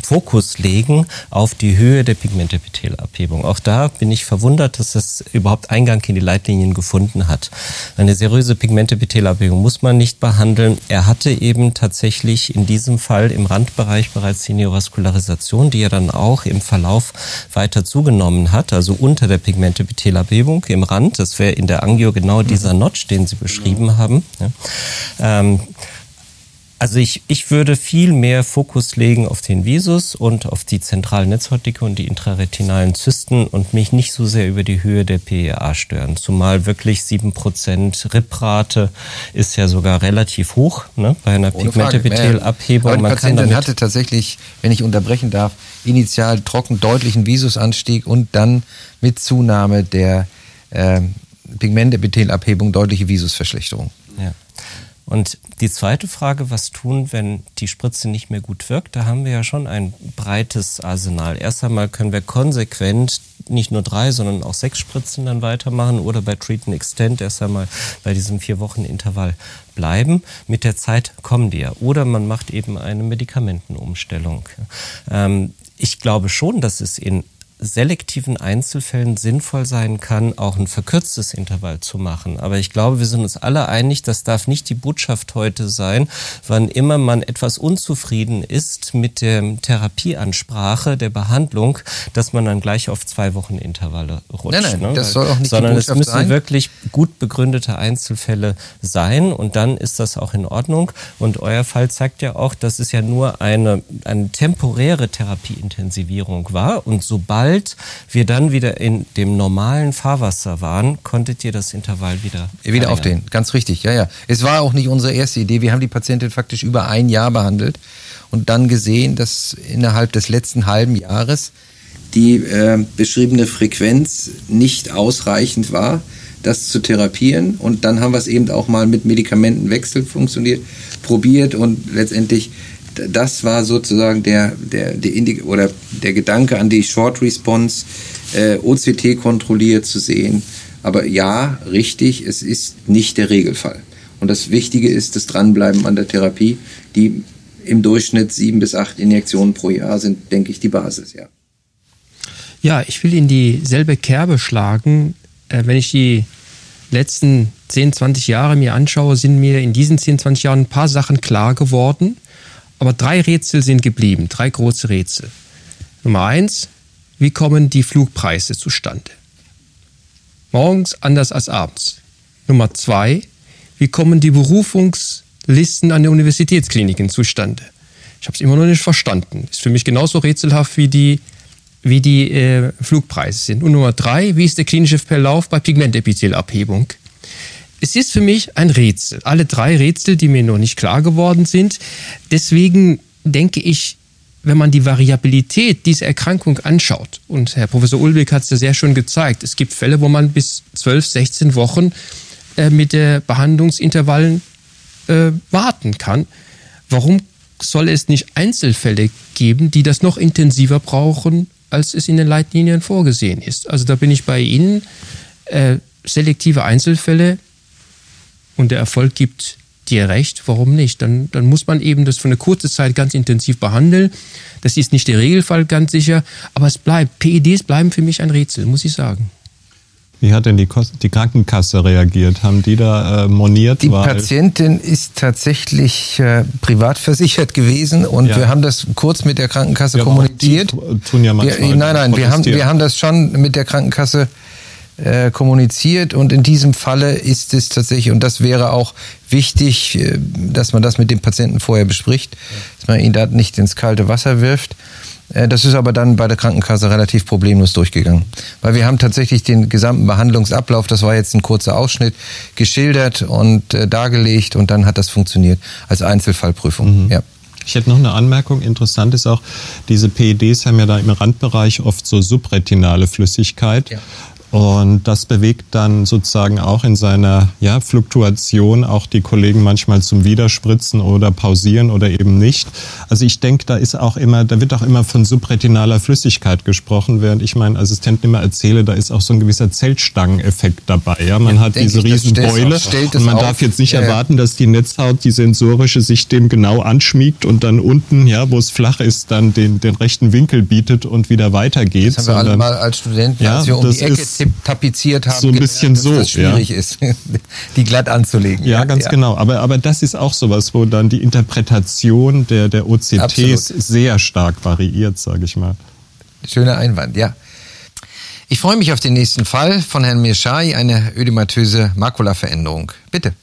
Fokus legen auf die Höhe der Pigmentepithelabhebung. Auch da bin ich verwundert, dass das überhaupt Eingang in die Leitlinien gefunden hat. Eine seriöse Pigmentepithelabhebung muss man nicht behandeln. Er hatte eben tatsächlich in diesem Fall im Randbereich bereits die Neovaskularisation, die er dann auch im Verlauf weiter zugenommen hat, also unter der Pigmentepithelabhebung im Rand. Das wäre in der Angio genau dieser Notch, den Sie beschrieben haben. Ja. Ähm, also ich, ich würde viel mehr Fokus legen auf den Visus und auf die zentralen Netzhautdicke und die intraretinalen Zysten und mich nicht so sehr über die Höhe der PEA stören. Zumal wirklich 7% RIP-Rate ist ja sogar relativ hoch ne, bei einer Pigmentepithelabhebung. Aber die Man Patientin hatte tatsächlich, wenn ich unterbrechen darf, initial trocken deutlichen Visusanstieg und dann mit Zunahme der äh, Pigmentepithelabhebung deutliche Visusverschlechterung. Ja. Und die zweite Frage, was tun, wenn die Spritze nicht mehr gut wirkt? Da haben wir ja schon ein breites Arsenal. Erst einmal können wir konsequent nicht nur drei, sondern auch sechs Spritzen dann weitermachen oder bei Treat and Extend erst einmal bei diesem vier Wochen Intervall bleiben. Mit der Zeit kommen die ja. Oder man macht eben eine Medikamentenumstellung. Ähm, ich glaube schon, dass es in selektiven Einzelfällen sinnvoll sein kann, auch ein verkürztes Intervall zu machen. Aber ich glaube, wir sind uns alle einig, das darf nicht die Botschaft heute sein, wann immer man etwas unzufrieden ist mit der Therapieansprache, der Behandlung, dass man dann gleich auf zwei Wochen Intervalle rutscht. Nein, nein, ne? das soll auch nicht Sondern die Botschaft es müssen sein. wirklich gut begründete Einzelfälle sein und dann ist das auch in Ordnung. Und euer Fall zeigt ja auch, dass es ja nur eine, eine temporäre Therapieintensivierung war und sobald sobald wir dann wieder in dem normalen Fahrwasser waren, konntet ihr das Intervall wieder wieder aufdehnen. Ganz richtig, ja, ja. Es war auch nicht unsere erste Idee. Wir haben die Patientin faktisch über ein Jahr behandelt und dann gesehen, dass innerhalb des letzten halben Jahres die äh, beschriebene Frequenz nicht ausreichend war, das zu therapieren. Und dann haben wir es eben auch mal mit Medikamentenwechsel funktioniert, probiert und letztendlich das war sozusagen der, der, der, Indi oder der Gedanke an die Short Response, äh, OCT kontrolliert zu sehen. Aber ja, richtig, es ist nicht der Regelfall. Und das Wichtige ist das Dranbleiben an der Therapie, die im Durchschnitt sieben bis acht Injektionen pro Jahr sind, denke ich, die Basis, ja. Ja, ich will in dieselbe Kerbe schlagen. Äh, wenn ich die letzten 10, 20 Jahre mir anschaue, sind mir in diesen 10, 20 Jahren ein paar Sachen klar geworden. Aber drei Rätsel sind geblieben, drei große Rätsel. Nummer eins, wie kommen die Flugpreise zustande? Morgens anders als abends. Nummer zwei, wie kommen die Berufungslisten an den Universitätskliniken zustande? Ich habe es immer noch nicht verstanden. Ist für mich genauso rätselhaft wie die wie die äh, Flugpreise sind. Und Nummer drei, wie ist der klinische Verlauf bei Pigmentepithelabhebung? Es ist für mich ein Rätsel. Alle drei Rätsel, die mir noch nicht klar geworden sind. Deswegen denke ich, wenn man die Variabilität dieser Erkrankung anschaut, und Herr Professor Ulbeck hat es ja sehr schön gezeigt, es gibt Fälle, wo man bis 12, 16 Wochen äh, mit der Behandlungsintervallen äh, warten kann. Warum soll es nicht Einzelfälle geben, die das noch intensiver brauchen, als es in den Leitlinien vorgesehen ist? Also da bin ich bei Ihnen. Äh, selektive Einzelfälle und der Erfolg gibt dir recht, warum nicht? Dann, dann muss man eben das für eine kurze Zeit ganz intensiv behandeln. Das ist nicht der Regelfall ganz sicher, aber es bleibt, PEDs bleiben für mich ein Rätsel, muss ich sagen. Wie hat denn die, die Krankenkasse reagiert? Haben die da äh, moniert? Die Patientin ist tatsächlich äh, privat versichert gewesen und ja. wir haben das kurz mit der Krankenkasse ja, kommuniziert. Die tun ja manchmal wir, nein, nein, wir haben, wir haben das schon mit der Krankenkasse äh, kommuniziert und in diesem Falle ist es tatsächlich, und das wäre auch wichtig, äh, dass man das mit dem Patienten vorher bespricht, dass man ihn da nicht ins kalte Wasser wirft. Äh, das ist aber dann bei der Krankenkasse relativ problemlos durchgegangen. Weil wir haben tatsächlich den gesamten Behandlungsablauf, das war jetzt ein kurzer Ausschnitt, geschildert und äh, dargelegt und dann hat das funktioniert als Einzelfallprüfung. Mhm. Ja. Ich hätte noch eine Anmerkung. Interessant ist auch, diese PEDs haben ja da im Randbereich oft so subretinale Flüssigkeit. Ja. Und das bewegt dann sozusagen auch in seiner ja, Fluktuation auch die Kollegen manchmal zum Widerspritzen oder pausieren oder eben nicht. Also ich denke, da ist auch immer, da wird auch immer von subretinaler Flüssigkeit gesprochen, während ich meinen Assistenten immer erzähle, da ist auch so ein gewisser Zeltstangeneffekt dabei. Ja, man ja, hat diese Riesenbeule und man auf. darf jetzt nicht ja, erwarten, dass die Netzhaut, die sensorische, sich dem genau anschmiegt und dann unten, ja, wo es flach ist, dann den, den rechten Winkel bietet und wieder weitergeht. Das haben wir alle mal als Studenten, ja, als wir um die Ecke tapeziert haben, so ein bisschen gelernt, dass so, das schwierig ja. ist, die glatt anzulegen. Ja, ganz ja. genau. Aber, aber das ist auch sowas, wo dann die Interpretation der, der OCTs Absolut. sehr stark variiert, sage ich mal. Schöner Einwand, ja. Ich freue mich auf den nächsten Fall von Herrn Mirschai, eine ödematöse Makulaveränderung. Bitte.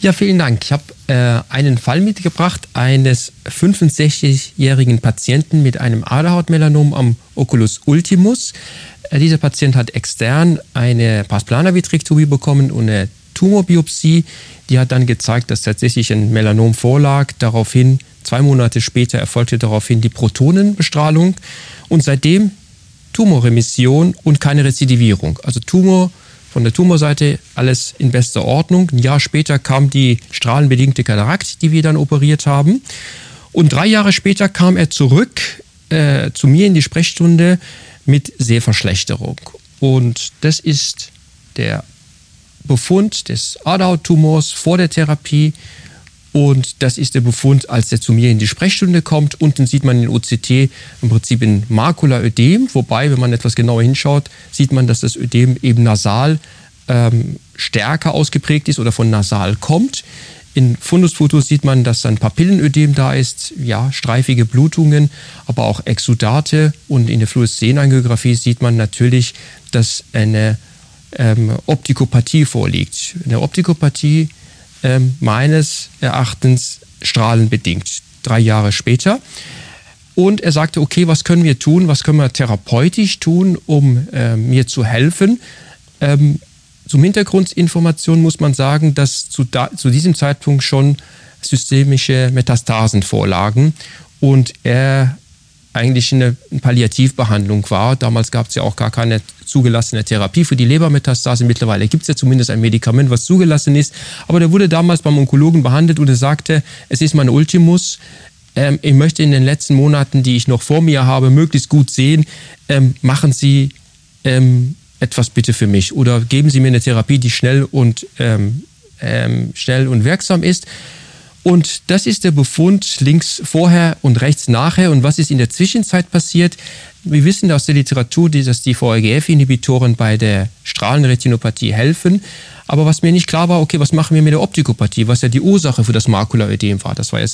Ja, vielen Dank. Ich habe äh, einen Fall mitgebracht eines 65-jährigen Patienten mit einem Aderhautmelanom am Oculus ultimus. Äh, dieser Patient hat extern eine Pasplana-Vitrektomie bekommen und eine Tumorbiopsie. Die hat dann gezeigt, dass tatsächlich ein Melanom vorlag. Daraufhin, zwei Monate später, erfolgte daraufhin die Protonenbestrahlung. Und seitdem Tumorremission und keine Rezidivierung. Also Tumor von der Tumorseite alles in bester Ordnung. Ein Jahr später kam die strahlenbedingte Katarakt, die wir dann operiert haben. Und drei Jahre später kam er zurück äh, zu mir in die Sprechstunde mit Sehverschlechterung. Und das ist der Befund des Aderhauttumors vor der Therapie. Und das ist der Befund, als er zu mir in die Sprechstunde kommt. Unten sieht man in OCT im Prinzip ein Makulaödem. Wobei, wenn man etwas genauer hinschaut, sieht man, dass das Ödem eben nasal ähm, stärker ausgeprägt ist oder von nasal kommt. In Fundusfotos sieht man, dass ein Papillenödem da ist, ja, streifige Blutungen, aber auch Exudate. Und in der Fluoreszenangiographie sieht man natürlich, dass eine ähm, Optikopathie vorliegt. Eine Optikopathie ähm, meines Erachtens strahlenbedingt, drei Jahre später. Und er sagte, okay, was können wir tun, was können wir therapeutisch tun, um äh, mir zu helfen? Ähm, zum Hintergrundinformation muss man sagen, dass zu, da, zu diesem Zeitpunkt schon systemische Metastasen vorlagen und er eigentlich eine Palliativbehandlung war. Damals gab es ja auch gar keine zugelassene Therapie für die Lebermetastase. Mittlerweile gibt es ja zumindest ein Medikament, was zugelassen ist. Aber der wurde damals beim Onkologen behandelt und er sagte, es ist mein Ultimus. Ähm, ich möchte in den letzten Monaten, die ich noch vor mir habe, möglichst gut sehen. Ähm, machen Sie ähm, etwas bitte für mich oder geben Sie mir eine Therapie, die schnell und, ähm, ähm, schnell und wirksam ist. Und das ist der Befund links vorher und rechts nachher. Und was ist in der Zwischenzeit passiert? Wir wissen aus der Literatur, dass die VEGF-Inhibitoren bei der Strahlenretinopathie helfen. Aber was mir nicht klar war, okay, was machen wir mit der Optikopathie, was ja die Ursache für das Makulaödem war. Das war ja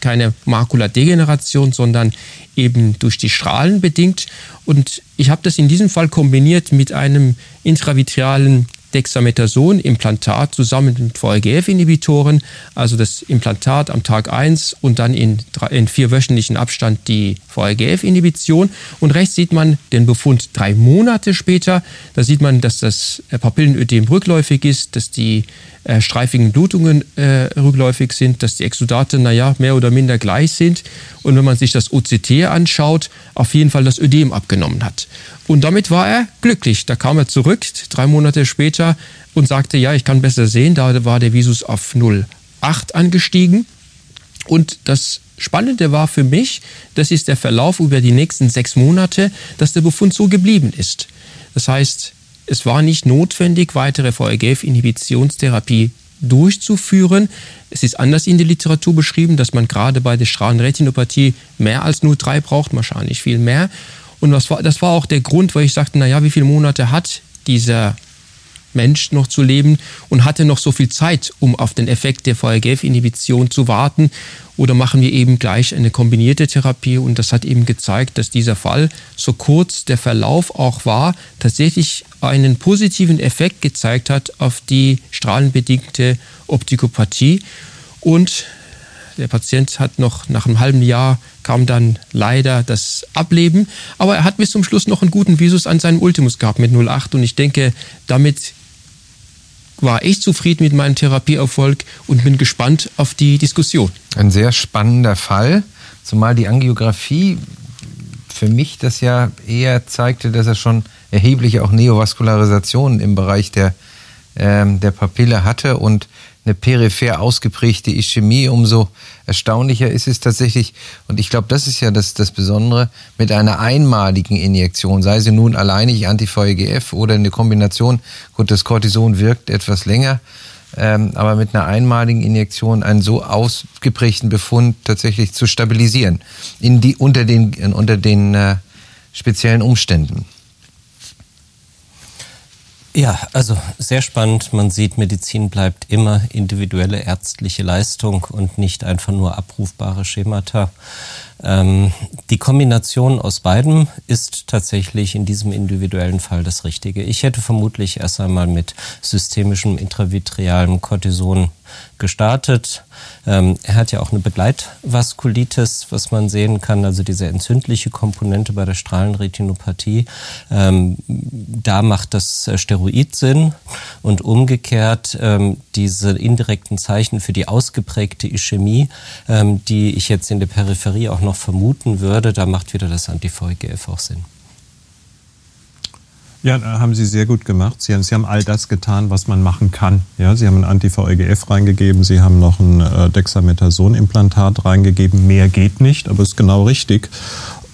keine Makuladegeneration, sondern eben durch die Strahlen bedingt. Und ich habe das in diesem Fall kombiniert mit einem intravitrealen Dexamethason, Implantat zusammen mit VEGF-Inhibitoren, also das Implantat am Tag 1 und dann in, in vierwöchentlichen Abstand die VEGF-Inhibition. Und rechts sieht man den Befund drei Monate später. Da sieht man, dass das Papillenödem rückläufig ist, dass die äh, streifigen Blutungen äh, rückläufig sind, dass die Exudate, naja, mehr oder minder gleich sind. Und wenn man sich das OCT anschaut, auf jeden Fall das Ödem abgenommen hat. Und damit war er glücklich. Da kam er zurück, drei Monate später, und sagte, ja, ich kann besser sehen. Da war der Visus auf 0,8 angestiegen. Und das Spannende war für mich, das ist der Verlauf über die nächsten sechs Monate, dass der Befund so geblieben ist. Das heißt, es war nicht notwendig, weitere VEGF-Inhibitionstherapie durchzuführen. Es ist anders in der Literatur beschrieben, dass man gerade bei der Strahlenretinopathie mehr als 0,3 braucht, wahrscheinlich viel mehr. Und das war, das war auch der Grund, weil ich sagte, naja, wie viele Monate hat dieser Mensch noch zu leben und hatte noch so viel Zeit, um auf den Effekt der VEGF-Inhibition zu warten. Oder machen wir eben gleich eine kombinierte Therapie und das hat eben gezeigt, dass dieser Fall, so kurz der Verlauf auch war, tatsächlich einen positiven Effekt gezeigt hat auf die strahlenbedingte Optikopathie. Und der Patient hat noch nach einem halben Jahr kam dann leider das Ableben, aber er hat bis zum Schluss noch einen guten Visus an seinem Ultimus gehabt mit 0,8 und ich denke, damit war ich zufrieden mit meinem Therapieerfolg und bin gespannt auf die Diskussion. Ein sehr spannender Fall, zumal die Angiografie für mich das ja eher zeigte, dass er schon erhebliche auch Neovaskularisation im Bereich der, ähm, der Papille hatte und eine peripher ausgeprägte Ischämie, umso erstaunlicher ist es tatsächlich, und ich glaube, das ist ja das, das Besondere, mit einer einmaligen Injektion, sei sie nun alleinig Anti-VEGF oder in der Kombination, gut, das Cortison wirkt etwas länger, ähm, aber mit einer einmaligen Injektion einen so ausgeprägten Befund tatsächlich zu stabilisieren, in die, unter den, unter den äh, speziellen Umständen. Ja, also sehr spannend. Man sieht, Medizin bleibt immer individuelle ärztliche Leistung und nicht einfach nur abrufbare Schemata. Ähm, die Kombination aus beidem ist tatsächlich in diesem individuellen Fall das Richtige. Ich hätte vermutlich erst einmal mit systemischem intravitrealem Cortison gestartet. Ähm, er hat ja auch eine Begleitvaskulitis, was man sehen kann, also diese entzündliche Komponente bei der Strahlenretinopathie. Ähm, da macht das Steroid Sinn und umgekehrt ähm, diese indirekten Zeichen für die ausgeprägte Ischämie, ähm, die ich jetzt in der Peripherie auch noch vermuten würde, da macht wieder das Anti-VEGF auch Sinn. Ja, haben Sie sehr gut gemacht. Sie haben, Sie haben all das getan, was man machen kann. Ja, Sie haben ein Anti-VEGF reingegeben, Sie haben noch ein äh, Dexamethason-Implantat reingegeben. Mehr geht nicht, aber ist genau richtig.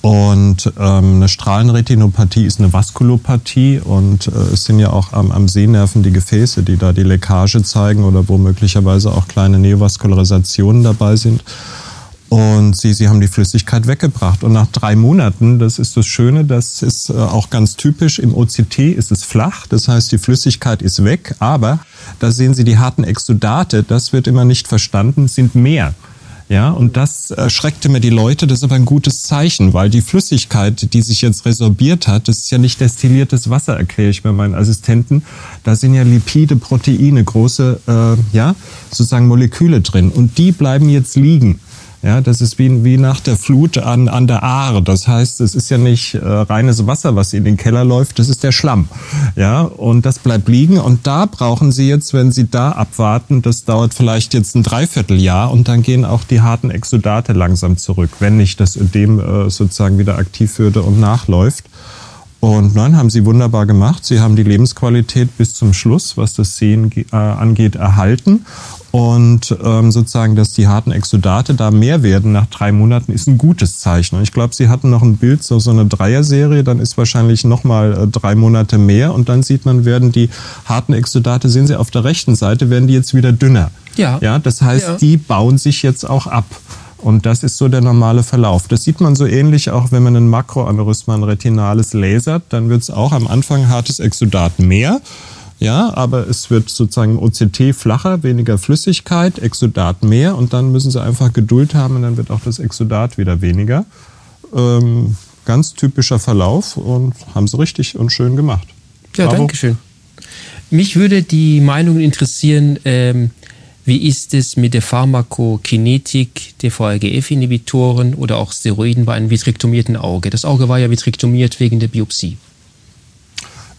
Und ähm, eine Strahlenretinopathie ist eine Vaskulopathie und äh, es sind ja auch am, am Sehnerven die Gefäße, die da die Leckage zeigen oder wo möglicherweise auch kleine Neovaskularisationen dabei sind. Und sie, sie haben die Flüssigkeit weggebracht. Und nach drei Monaten, das ist das Schöne, das ist äh, auch ganz typisch, im OCT ist es flach, das heißt, die Flüssigkeit ist weg, aber da sehen Sie die harten Exudate, das wird immer nicht verstanden, sind mehr. Ja, und das erschreckte mir die Leute. Das ist aber ein gutes Zeichen, weil die Flüssigkeit, die sich jetzt resorbiert hat, das ist ja nicht destilliertes Wasser, erkläre ich mir meinen Assistenten. Da sind ja Lipide, Proteine, große, äh, ja, sozusagen Moleküle drin. Und die bleiben jetzt liegen. Ja, das ist wie, wie nach der Flut an, an der Aare. Das heißt, es ist ja nicht äh, reines Wasser, was in den Keller läuft, das ist der Schlamm. Ja, und das bleibt liegen. Und da brauchen Sie jetzt, wenn Sie da abwarten, das dauert vielleicht jetzt ein Dreivierteljahr und dann gehen auch die harten Exudate langsam zurück, wenn nicht das Ödem äh, sozusagen wieder aktiv würde und nachläuft. Und nein, haben sie wunderbar gemacht. Sie haben die Lebensqualität bis zum Schluss, was das Sehen äh, angeht, erhalten. Und ähm, sozusagen, dass die harten Exudate da mehr werden nach drei Monaten, ist ein gutes Zeichen. Und ich glaube, sie hatten noch ein Bild, so, so eine Dreier-Serie, dann ist wahrscheinlich nochmal äh, drei Monate mehr. Und dann sieht man, werden die harten Exudate, sehen Sie auf der rechten Seite, werden die jetzt wieder dünner. Ja. Ja, das heißt, ja. die bauen sich jetzt auch ab. Und das ist so der normale Verlauf. Das sieht man so ähnlich auch, wenn man ein Makroaneurysma, ein retinales lasert, dann wird es auch am Anfang hartes Exudat mehr. Ja, aber es wird sozusagen OCT flacher, weniger Flüssigkeit, Exudat mehr und dann müssen sie einfach Geduld haben und dann wird auch das Exudat wieder weniger. Ähm, ganz typischer Verlauf und haben sie richtig und schön gemacht. Ja, danke schön. Mich würde die Meinung interessieren, ähm, wie ist es mit der Pharmakokinetik der VEGF-Inhibitoren oder auch Steroiden bei einem vitrektomierten Auge? Das Auge war ja vitrektomiert wegen der Biopsie.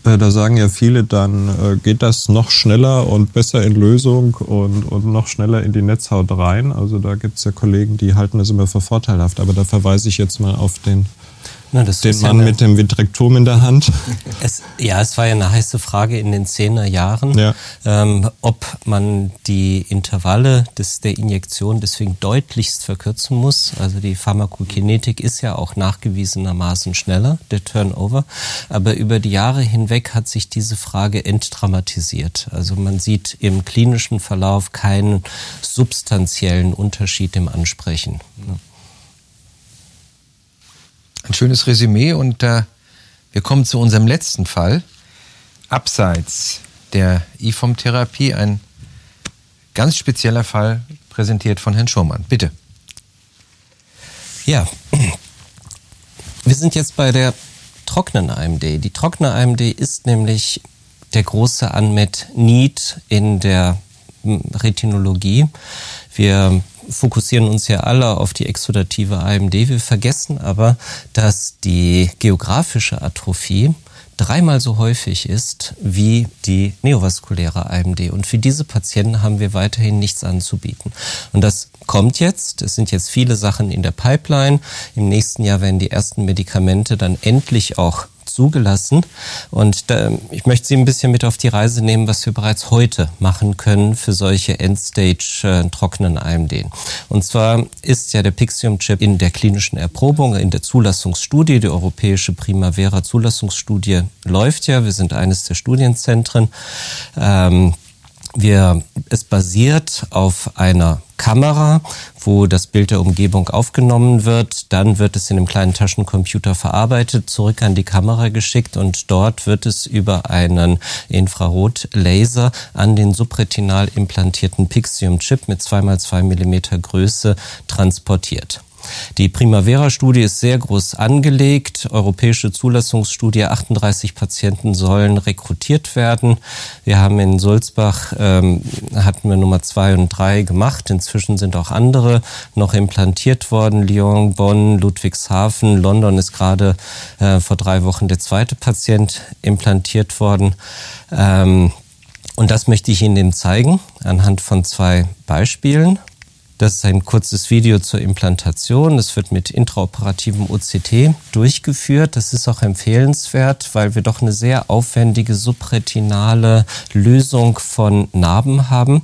Äh, da sagen ja viele, dann äh, geht das noch schneller und besser in Lösung und, und noch schneller in die Netzhaut rein. Also da gibt es ja Kollegen, die halten das immer für vorteilhaft. Aber da verweise ich jetzt mal auf den na, den Mann ja mit dem Vitrektom in der Hand. Es, ja, es war ja eine heiße Frage in den Zehnerjahren, ja. ähm, ob man die Intervalle des, der Injektion deswegen deutlichst verkürzen muss. Also die Pharmakokinetik ist ja auch nachgewiesenermaßen schneller, der Turnover. Aber über die Jahre hinweg hat sich diese Frage entdramatisiert. Also man sieht im klinischen Verlauf keinen substanziellen Unterschied im Ansprechen. Ja ein schönes Resümee und äh, wir kommen zu unserem letzten Fall. Abseits der IFOM-Therapie ein ganz spezieller Fall präsentiert von Herrn Schurmann. Bitte. Ja, wir sind jetzt bei der trockenen AMD. Die trockene AMD ist nämlich der große Unmet Need in der hm, Retinologie. Wir fokussieren uns ja alle auf die exudative AMD. Wir vergessen aber, dass die geografische Atrophie dreimal so häufig ist wie die neovaskuläre AMD. Und für diese Patienten haben wir weiterhin nichts anzubieten. Und das kommt jetzt. Es sind jetzt viele Sachen in der Pipeline. Im nächsten Jahr werden die ersten Medikamente dann endlich auch zugelassen. Und da, ich möchte Sie ein bisschen mit auf die Reise nehmen, was wir bereits heute machen können für solche Endstage äh, AMD. Und zwar ist ja der Pixium-Chip in der klinischen Erprobung, in der Zulassungsstudie, die europäische Primavera-Zulassungsstudie läuft ja. Wir sind eines der Studienzentren. Ähm, wir, es basiert auf einer Kamera, wo das Bild der Umgebung aufgenommen wird. Dann wird es in einem kleinen Taschencomputer verarbeitet, zurück an die Kamera geschickt und dort wird es über einen Infrarotlaser an den subretinal implantierten Pixium-Chip mit 2x2 mm Größe transportiert. Die Primavera-Studie ist sehr groß angelegt. Europäische Zulassungsstudie, 38 Patienten sollen rekrutiert werden. Wir haben in Sulzbach, ähm, hatten wir Nummer zwei und drei gemacht. Inzwischen sind auch andere noch implantiert worden. Lyon, Bonn, Ludwigshafen, London ist gerade äh, vor drei Wochen der zweite Patient implantiert worden. Ähm, und das möchte ich Ihnen zeigen anhand von zwei Beispielen. Das ist ein kurzes Video zur Implantation. Das wird mit intraoperativem OCT durchgeführt. Das ist auch empfehlenswert, weil wir doch eine sehr aufwendige subretinale Lösung von Narben haben.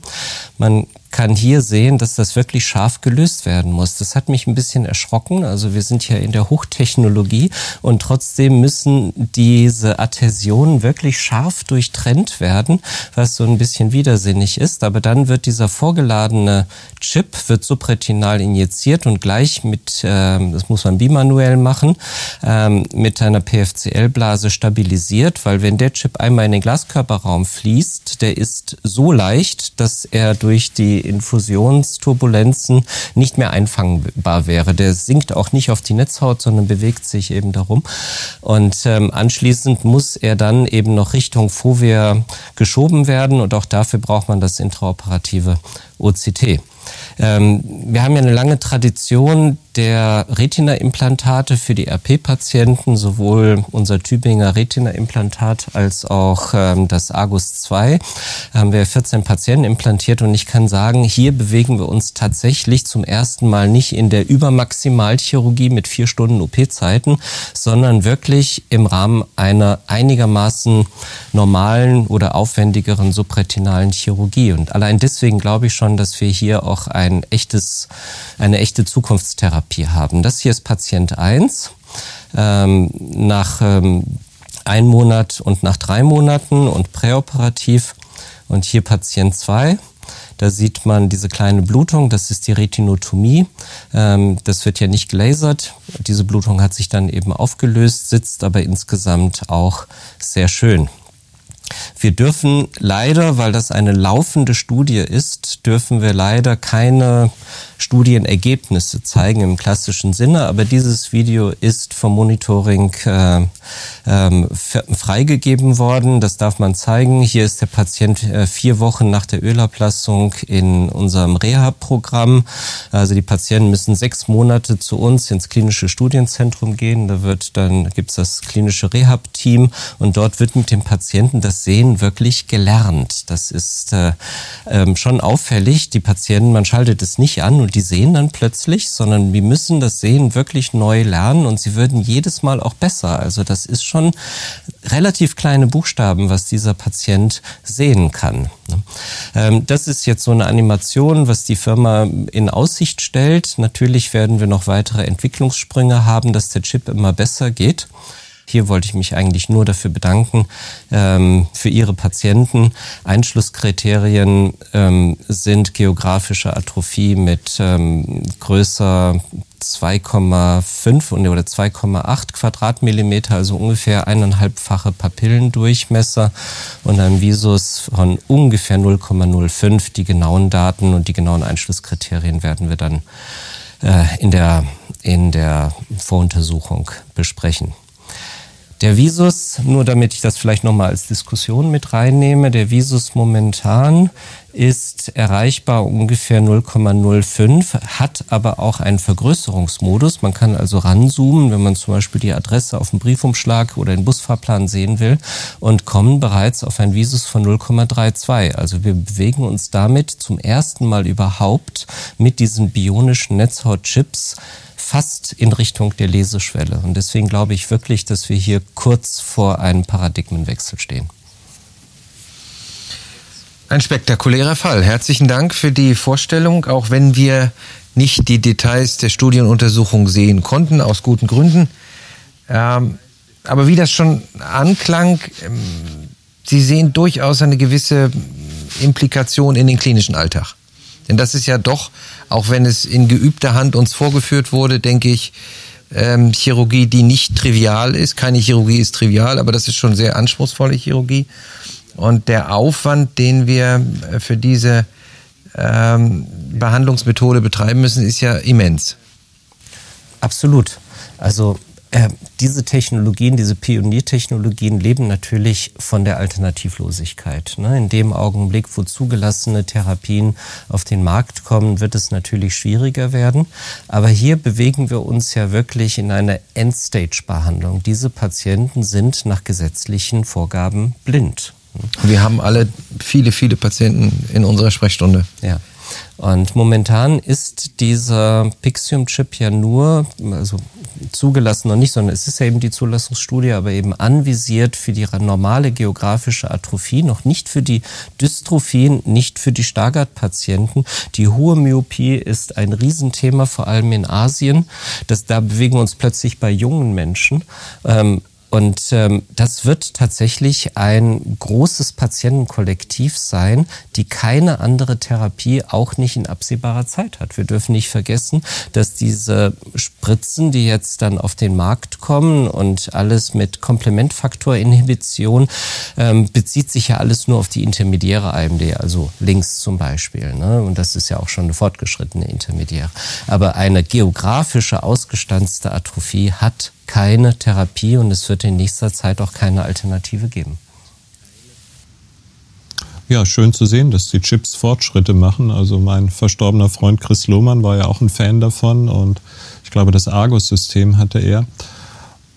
Man kann hier sehen, dass das wirklich scharf gelöst werden muss. Das hat mich ein bisschen erschrocken. Also wir sind ja in der Hochtechnologie und trotzdem müssen diese Adhäsionen wirklich scharf durchtrennt werden, was so ein bisschen widersinnig ist. Aber dann wird dieser vorgeladene Chip wird subretinal injiziert und gleich mit, äh, das muss man bimanuell machen, ähm, mit einer PFCL-Blase stabilisiert, weil wenn der Chip einmal in den Glaskörperraum fließt, der ist so leicht, dass er durch die Infusionsturbulenzen nicht mehr einfangbar wäre. Der sinkt auch nicht auf die Netzhaut, sondern bewegt sich eben darum. Und ähm, anschließend muss er dann eben noch Richtung Fovea geschoben werden und auch dafür braucht man das intraoperative OCT. Ähm, wir haben ja eine lange Tradition der Retina-Implantate für die RP-Patienten, sowohl unser Tübinger Retina-Implantat als auch ähm, das Argus 2, haben wir 14 Patienten implantiert und ich kann sagen, hier bewegen wir uns tatsächlich zum ersten Mal nicht in der Übermaximalchirurgie mit vier Stunden OP-Zeiten, sondern wirklich im Rahmen einer einigermaßen normalen oder aufwendigeren subretinalen Chirurgie. Und allein deswegen glaube ich schon, dass wir hier auch ein echtes, eine echte Zukunftstherapie haben. Das hier ist Patient 1. Ähm, nach ähm, ein Monat und nach drei Monaten und präoperativ. Und hier Patient 2. Da sieht man diese kleine Blutung, das ist die Retinotomie. Ähm, das wird ja nicht gelasert. Diese Blutung hat sich dann eben aufgelöst, sitzt aber insgesamt auch sehr schön. Wir dürfen leider, weil das eine laufende Studie ist, dürfen wir leider keine Studienergebnisse zeigen im klassischen Sinne, aber dieses Video ist vom Monitoring äh, ähm, freigegeben worden. Das darf man zeigen. Hier ist der Patient äh, vier Wochen nach der Ölablassung in unserem Reha-Programm. Also die Patienten müssen sechs Monate zu uns ins klinische Studienzentrum gehen. Da wird dann gibt's das klinische Rehab-Team und dort wird mit dem Patienten das Sehen wirklich gelernt. Das ist äh, ähm, schon auffällig. Die Patienten, man schaltet es nicht an und die sehen dann plötzlich, sondern wir müssen das Sehen wirklich neu lernen und sie würden jedes Mal auch besser. Also das ist schon relativ kleine Buchstaben, was dieser Patient sehen kann. Ähm, das ist jetzt so eine Animation, was die Firma in Aussicht stellt. Natürlich werden wir noch weitere Entwicklungssprünge haben, dass der Chip immer besser geht. Hier wollte ich mich eigentlich nur dafür bedanken, ähm, für Ihre Patienten. Einschlusskriterien ähm, sind geografische Atrophie mit ähm, größer 2,5 oder 2,8 Quadratmillimeter, also ungefähr eineinhalbfache Papillendurchmesser und einem Visus von ungefähr 0,05. Die genauen Daten und die genauen Einschlusskriterien werden wir dann äh, in der, in der Voruntersuchung besprechen. Der Visus, nur damit ich das vielleicht nochmal als Diskussion mit reinnehme, der Visus momentan ist erreichbar ungefähr 0,05, hat aber auch einen Vergrößerungsmodus. Man kann also ranzoomen, wenn man zum Beispiel die Adresse auf dem Briefumschlag oder den Busfahrplan sehen will und kommen bereits auf ein Visus von 0,32. Also wir bewegen uns damit zum ersten Mal überhaupt mit diesen bionischen Netzhautchips fast in Richtung der Leseschwelle. Und deswegen glaube ich wirklich, dass wir hier kurz vor einem Paradigmenwechsel stehen. Ein spektakulärer Fall. Herzlichen Dank für die Vorstellung, auch wenn wir nicht die Details der Studienuntersuchung sehen konnten, aus guten Gründen. Ähm, aber wie das schon anklang, ähm, Sie sehen durchaus eine gewisse Implikation in den klinischen Alltag. Denn das ist ja doch, auch wenn es in geübter Hand uns vorgeführt wurde, denke ich, ähm, Chirurgie, die nicht trivial ist. Keine Chirurgie ist trivial, aber das ist schon sehr anspruchsvolle Chirurgie. Und der Aufwand, den wir äh, für diese ähm, Behandlungsmethode betreiben müssen, ist ja immens. Absolut. Also äh, diese Technologien, diese Pioniertechnologien leben natürlich von der Alternativlosigkeit. Ne? In dem Augenblick, wo zugelassene Therapien auf den Markt kommen, wird es natürlich schwieriger werden. Aber hier bewegen wir uns ja wirklich in einer Endstage-Behandlung. Diese Patienten sind nach gesetzlichen Vorgaben blind. Wir haben alle viele, viele Patienten in unserer Sprechstunde. Ja. Und momentan ist dieser Pixium-Chip ja nur, also zugelassen noch nicht, sondern es ist ja eben die Zulassungsstudie, aber eben anvisiert für die normale geografische Atrophie, noch nicht für die Dystrophien, nicht für die Stargardt-Patienten. Die hohe Myopie ist ein Riesenthema, vor allem in Asien. Das, da bewegen wir uns plötzlich bei jungen Menschen. Ähm, und ähm, das wird tatsächlich ein großes Patientenkollektiv sein, die keine andere Therapie auch nicht in absehbarer Zeit hat. Wir dürfen nicht vergessen, dass diese Spritzen, die jetzt dann auf den Markt kommen und alles mit Komplementfaktorinhibition, ähm, bezieht sich ja alles nur auf die intermediäre AMD, also links zum Beispiel. Ne? Und das ist ja auch schon eine fortgeschrittene intermediäre. Aber eine geografische ausgestanzte Atrophie hat keine Therapie und es wird in nächster Zeit auch keine Alternative geben. Ja, schön zu sehen, dass die Chips Fortschritte machen. Also mein verstorbener Freund Chris Lohmann war ja auch ein Fan davon und ich glaube, das Argus-System hatte er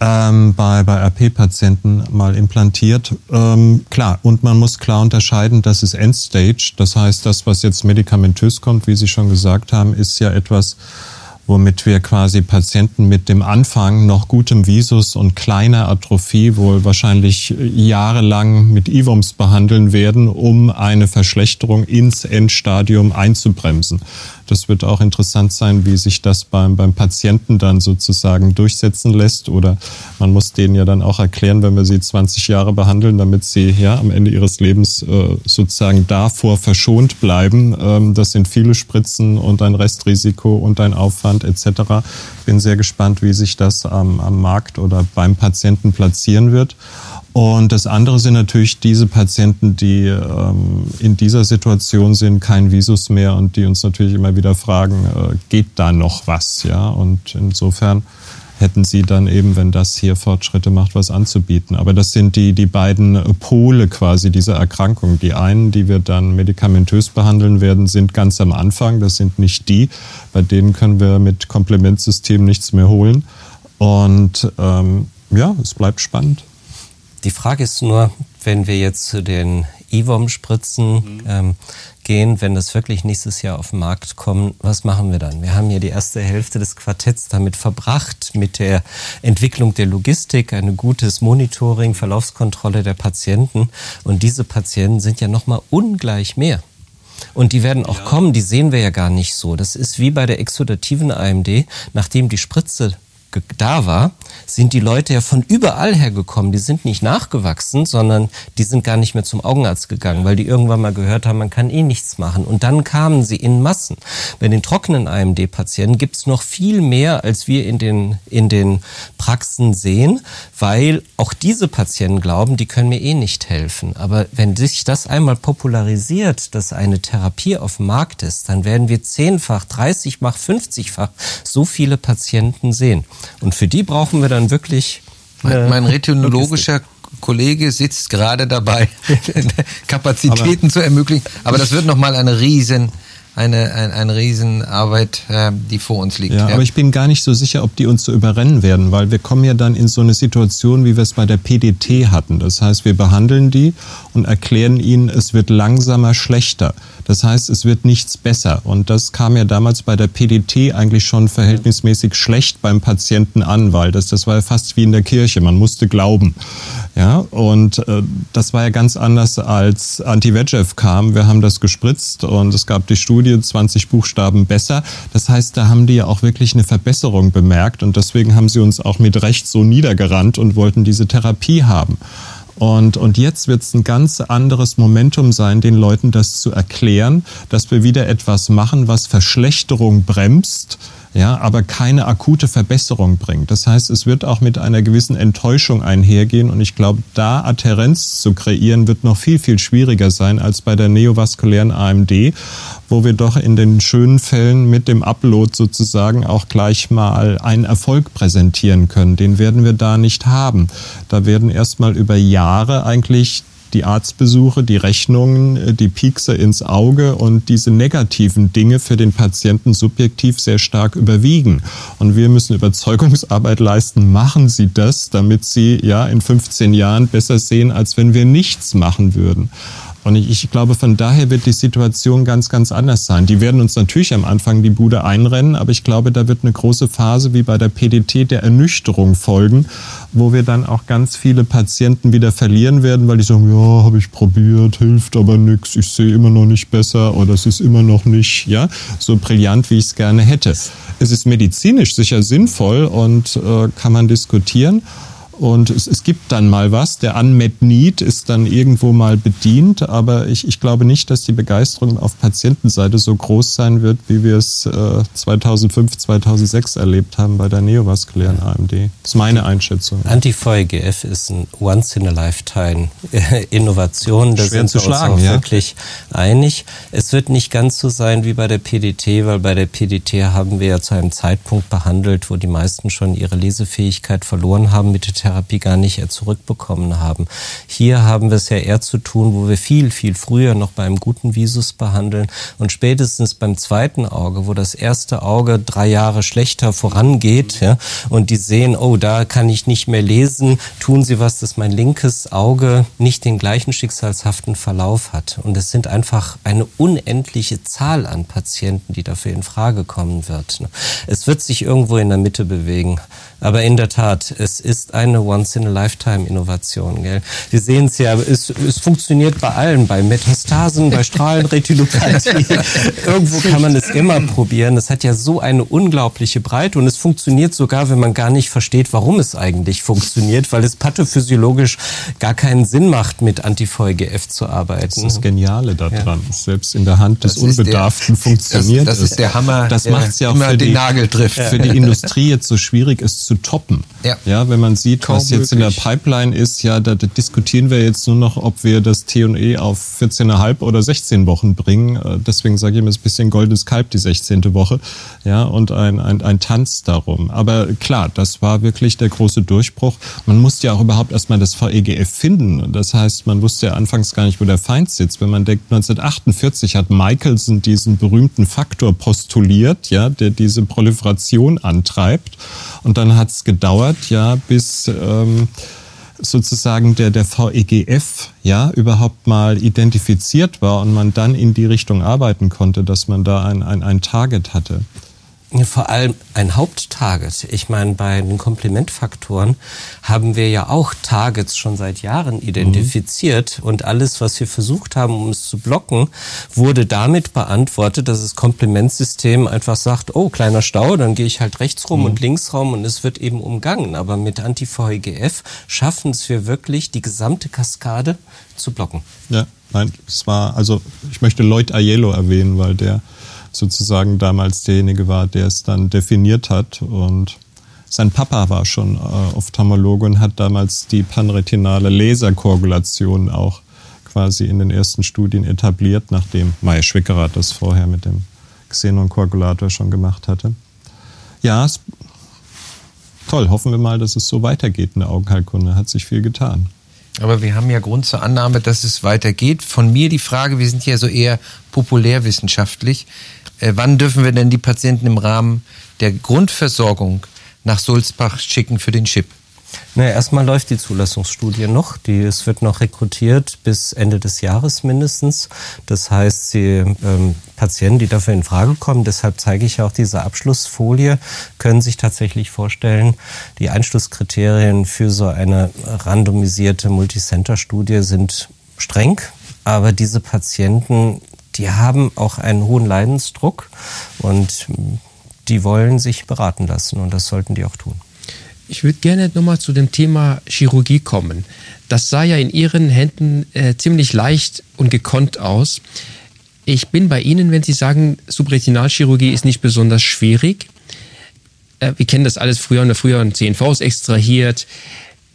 ähm, bei, bei RP-Patienten mal implantiert. Ähm, klar, und man muss klar unterscheiden, das ist Endstage. Das heißt, das, was jetzt medikamentös kommt, wie Sie schon gesagt haben, ist ja etwas, womit wir quasi Patienten mit dem Anfang noch gutem Visus und kleiner Atrophie wohl wahrscheinlich jahrelang mit IVOMS behandeln werden, um eine Verschlechterung ins Endstadium einzubremsen. Das wird auch interessant sein, wie sich das beim, beim Patienten dann sozusagen durchsetzen lässt. Oder man muss denen ja dann auch erklären, wenn wir sie 20 Jahre behandeln, damit sie ja am Ende ihres Lebens äh, sozusagen davor verschont bleiben. Ähm, das sind viele Spritzen und ein Restrisiko und ein Aufwand etc. Bin sehr gespannt, wie sich das am, am Markt oder beim Patienten platzieren wird. Und das andere sind natürlich diese Patienten, die ähm, in dieser Situation sind, kein Visus mehr und die uns natürlich immer wieder fragen, äh, geht da noch was? Ja, und insofern hätten sie dann eben, wenn das hier Fortschritte macht, was anzubieten. Aber das sind die, die beiden Pole quasi dieser Erkrankung. Die einen, die wir dann medikamentös behandeln werden, sind ganz am Anfang. Das sind nicht die, bei denen können wir mit Komplementsystem nichts mehr holen. Und ähm, ja, es bleibt spannend. Die Frage ist nur, wenn wir jetzt zu den IVOM-Spritzen mhm. ähm, gehen, wenn das wirklich nächstes Jahr auf den Markt kommt, was machen wir dann? Wir haben ja die erste Hälfte des Quartetts damit verbracht, mit der Entwicklung der Logistik, ein gutes Monitoring, Verlaufskontrolle der Patienten. Und diese Patienten sind ja nochmal ungleich mehr. Und die werden auch ja. kommen, die sehen wir ja gar nicht so. Das ist wie bei der exudativen AMD, nachdem die Spritze da war, sind die Leute ja von überall her gekommen. Die sind nicht nachgewachsen, sondern die sind gar nicht mehr zum Augenarzt gegangen, weil die irgendwann mal gehört haben, man kann eh nichts machen. Und dann kamen sie in Massen. Bei den trockenen AMD-Patienten gibt es noch viel mehr, als wir in den, in den Praxen sehen, weil auch diese Patienten glauben, die können mir eh nicht helfen. Aber wenn sich das einmal popularisiert, dass eine Therapie auf dem Markt ist, dann werden wir zehnfach, dreißigfach, fünfzigfach so viele Patienten sehen. Und für die brauchen wir dann wirklich. Mein, mein retinologischer Kollege sitzt gerade dabei, Kapazitäten aber, zu ermöglichen. Aber das wird nochmal eine riesen eine, ein, eine Riesenarbeit, äh, die vor uns liegt. Ja, ja, aber ich bin gar nicht so sicher, ob die uns so überrennen werden, weil wir kommen ja dann in so eine Situation, wie wir es bei der PDT hatten. Das heißt, wir behandeln die und erklären ihnen, es wird langsamer schlechter. Das heißt, es wird nichts besser. Und das kam ja damals bei der PDT eigentlich schon verhältnismäßig schlecht beim Patienten an, weil das, das war ja fast wie in der Kirche. Man musste glauben. Ja, und äh, das war ja ganz anders als Anti-VEGF kam. Wir haben das gespritzt und es gab die Studie 20 Buchstaben besser. Das heißt, da haben die ja auch wirklich eine Verbesserung bemerkt und deswegen haben sie uns auch mit Recht so niedergerannt und wollten diese Therapie haben. Und, und jetzt wird es ein ganz anderes Momentum sein, den Leuten das zu erklären, dass wir wieder etwas machen, was Verschlechterung bremst, ja, aber keine akute Verbesserung bringt. Das heißt, es wird auch mit einer gewissen Enttäuschung einhergehen und ich glaube, da Adherenz zu kreieren wird noch viel, viel schwieriger sein als bei der neovaskulären AMD, wo wir doch in den schönen Fällen mit dem Upload sozusagen auch gleich mal einen Erfolg präsentieren können. Den werden wir da nicht haben. Da werden erstmal über Jahre eigentlich die Arztbesuche, die Rechnungen, äh, die Piekse ins Auge und diese negativen Dinge für den Patienten subjektiv sehr stark überwiegen. Und wir müssen Überzeugungsarbeit leisten. Machen Sie das, damit Sie ja in 15 Jahren besser sehen, als wenn wir nichts machen würden. Und ich, ich, glaube, von daher wird die Situation ganz, ganz anders sein. Die werden uns natürlich am Anfang die Bude einrennen, aber ich glaube, da wird eine große Phase wie bei der PDT der Ernüchterung folgen, wo wir dann auch ganz viele Patienten wieder verlieren werden, weil die sagen, ja, habe ich probiert, hilft aber nichts, ich sehe immer noch nicht besser oder es ist immer noch nicht ja, so brillant, wie ich es gerne hätte. Es ist medizinisch sicher sinnvoll und äh, kann man diskutieren. Und es, es, gibt dann mal was. Der Unmet Need ist dann irgendwo mal bedient, aber ich, ich glaube nicht, dass die Begeisterung auf Patientenseite so groß sein wird, wie wir es äh, 2005, 2006 erlebt haben bei der neovaskulären AMD. Das ist meine Einschätzung. Anti-VEGF ist ein Once-in-a-Lifetime-Innovation. Da sind zu wir schlagen, uns auch ja? wirklich einig. Es wird nicht ganz so sein wie bei der PDT, weil bei der PDT haben wir ja zu einem Zeitpunkt behandelt, wo die meisten schon ihre Lesefähigkeit verloren haben mit der Therapie gar nicht zurückbekommen haben. Hier haben wir es ja eher zu tun, wo wir viel, viel früher noch beim guten Visus behandeln und spätestens beim zweiten Auge, wo das erste Auge drei Jahre schlechter vorangeht ja, und die sehen, oh, da kann ich nicht mehr lesen, tun sie was, dass mein linkes Auge nicht den gleichen schicksalshaften Verlauf hat. Und es sind einfach eine unendliche Zahl an Patienten, die dafür in Frage kommen wird. Es wird sich irgendwo in der Mitte bewegen. Aber in der Tat, es ist eine Once-in-a-Lifetime-Innovation. Wir sehen es ja, es, es funktioniert bei allen, bei Metastasen, bei Strahlenretinopathie. Irgendwo kann man es immer probieren. Es hat ja so eine unglaubliche Breite und es funktioniert sogar, wenn man gar nicht versteht, warum es eigentlich funktioniert, weil es pathophysiologisch gar keinen Sinn macht, mit Anti-VEGF zu arbeiten. Das ist das Geniale daran. Ja. Selbst in der Hand des Unbedarften der, funktioniert das, das ist der Hammer, das macht es ja auch für die, Nagel trifft. für die Industrie jetzt so schwierig, es zu toppen. Ja. ja, wenn man sieht, kaum Was jetzt möglich. in der Pipeline ist, ja, da, da diskutieren wir jetzt nur noch, ob wir das T&E auf 14,5 oder 16 Wochen bringen. Äh, Deswegen sage ich immer, es ist ein bisschen goldenes Kalb, die 16. Woche. Ja, und ein, ein, ein Tanz darum. Aber klar, das war wirklich der große Durchbruch. Man musste ja auch überhaupt erstmal das VEGF finden. Und Das heißt, man wusste ja anfangs gar nicht, wo der Feind sitzt. Wenn man denkt, 1948 hat Michelson diesen berühmten Faktor postuliert, ja, der diese Proliferation antreibt. Und dann hat es gedauert, ja, bis ähm, sozusagen der, der VEGF ja überhaupt mal identifiziert war und man dann in die Richtung arbeiten konnte, dass man da ein, ein, ein Target hatte. Vor allem ein Haupttarget. Ich meine, bei den Komplementfaktoren haben wir ja auch Targets schon seit Jahren identifiziert und alles, was wir versucht haben, um es zu blocken, wurde damit beantwortet, dass das Komplementsystem einfach sagt, oh, kleiner Stau, dann gehe ich halt rechts rum und links rum und es wird eben umgangen. Aber mit Anti-VEGF schaffen es wir wirklich, die gesamte Kaskade zu blocken. Ja, nein, es war, also ich möchte Lloyd Aiello erwähnen, weil der sozusagen damals derjenige war, der es dann definiert hat und sein Papa war schon äh, Ophthalmologe und hat damals die panretinale Laserkoagulation auch quasi in den ersten Studien etabliert, nachdem Meier Schwickerath das vorher mit dem Xenon-Koagulator schon gemacht hatte. Ja, es, toll. Hoffen wir mal, dass es so weitergeht in der Augenheilkunde. Hat sich viel getan. Aber wir haben ja Grund zur Annahme, dass es weitergeht. Von mir die Frage, wir sind ja so eher populärwissenschaftlich. Äh, wann dürfen wir denn die Patienten im Rahmen der Grundversorgung nach Sulzbach schicken für den Chip? Naja, erstmal läuft die Zulassungsstudie noch. Die, es wird noch rekrutiert bis Ende des Jahres mindestens. Das heißt, die ähm, Patienten, die dafür in Frage kommen, deshalb zeige ich auch diese Abschlussfolie, können sich tatsächlich vorstellen, die Einschlusskriterien für so eine randomisierte Multicenter-Studie sind streng. Aber diese Patienten, die haben auch einen hohen Leidensdruck und die wollen sich beraten lassen und das sollten die auch tun. Ich würde gerne nochmal zu dem Thema Chirurgie kommen. Das sah ja in Ihren Händen äh, ziemlich leicht und gekonnt aus. Ich bin bei Ihnen, wenn Sie sagen, Subretinalchirurgie ist nicht besonders schwierig. Äh, wir kennen das alles früher und früher und CNVs extrahiert.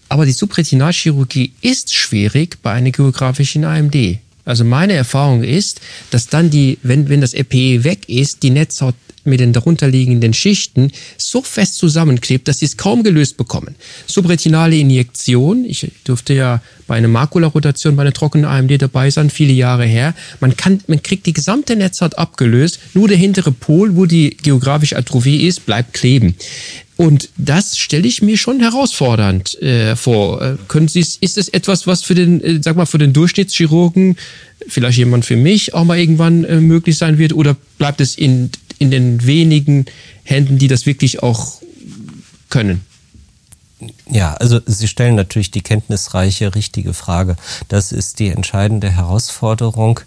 Aber die Subretinalchirurgie ist schwierig bei einer geografischen AMD. Also meine Erfahrung ist, dass dann die, wenn, wenn das EPE weg ist, die Netzhaut mit den darunterliegenden Schichten so fest zusammenklebt, dass sie es kaum gelöst bekommen. Subretinale Injektion, ich durfte ja bei einer Makularotation, bei einer trockenen AMD dabei sein, viele Jahre her. Man kann, man kriegt die gesamte Netzhaut abgelöst, nur der hintere Pol, wo die geografische Atrophie ist, bleibt kleben. Und das stelle ich mir schon herausfordernd äh, vor. Äh, können Sie, ist es etwas, was für den, äh, sag mal, für den Durchschnittschirurgen, vielleicht jemand für mich, auch mal irgendwann äh, möglich sein wird? Oder bleibt es in, in den wenigen Händen, die das wirklich auch können? Ja, also Sie stellen natürlich die kenntnisreiche, richtige Frage. Das ist die entscheidende Herausforderung.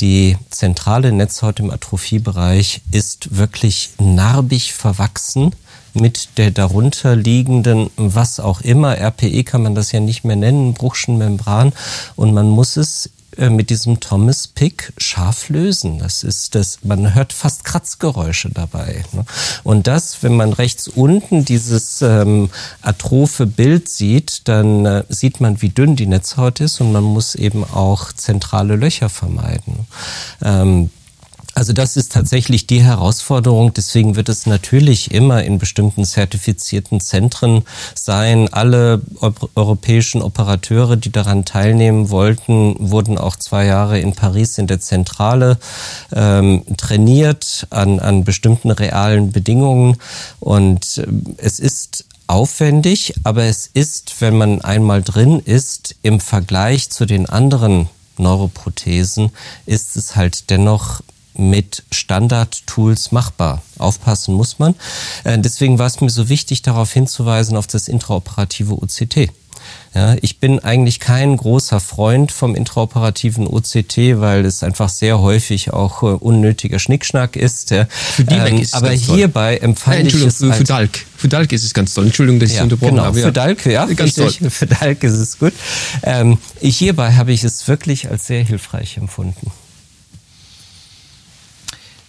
Die zentrale Netzhaut im Atrophiebereich ist wirklich narbig verwachsen mit der darunter liegenden, was auch immer, RPE kann man das ja nicht mehr nennen, Bruchschen Membran. Und man muss es mit diesem Thomas Pick scharf lösen. Das ist das, man hört fast Kratzgeräusche dabei. Ne? Und das, wenn man rechts unten dieses ähm, atrophe Bild sieht, dann äh, sieht man, wie dünn die Netzhaut ist und man muss eben auch zentrale Löcher vermeiden. Ähm, also das ist tatsächlich die Herausforderung. Deswegen wird es natürlich immer in bestimmten zertifizierten Zentren sein. Alle europäischen Operateure, die daran teilnehmen wollten, wurden auch zwei Jahre in Paris in der Zentrale ähm, trainiert an, an bestimmten realen Bedingungen. Und äh, es ist aufwendig, aber es ist, wenn man einmal drin ist, im Vergleich zu den anderen Neuroprothesen, ist es halt dennoch mit Standard-Tools machbar. Aufpassen muss man. Deswegen war es mir so wichtig, darauf hinzuweisen, auf das intraoperative OCT. Ja, ich bin eigentlich kein großer Freund vom intraoperativen OCT, weil es einfach sehr häufig auch äh, unnötiger Schnickschnack ist. Ja. Für die ähm, ist aber hierbei empfand ich es für, für Dalk. Für Dalk ist es ganz toll. Entschuldigung, dass ich ja, unterbrochen genau, habe. Für Dalk, ja, ganz richtig. toll. Für Dalk ist es gut. Ähm, hierbei habe ich es wirklich als sehr hilfreich empfunden.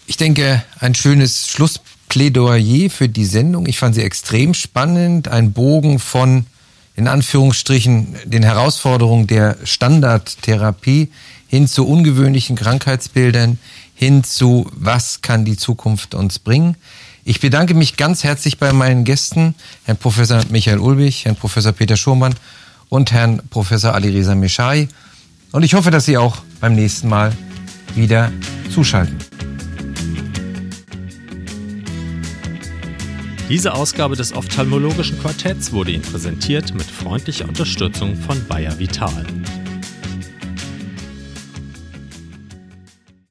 Ich denke, ein schönes Schlussplädoyer für die Sendung. Ich fand sie extrem spannend. Ein Bogen von in Anführungsstrichen den Herausforderungen der Standardtherapie hin zu ungewöhnlichen Krankheitsbildern, hin zu was kann die Zukunft uns bringen. Ich bedanke mich ganz herzlich bei meinen Gästen, Herrn Professor Michael Ulbich, Herrn Professor Peter Schurmann und Herrn Professor Alireza Meshai. Und ich hoffe, dass Sie auch beim nächsten Mal wieder zuschalten. Diese Ausgabe des Ophthalmologischen Quartetts wurde Ihnen präsentiert mit freundlicher Unterstützung von Bayer Vital.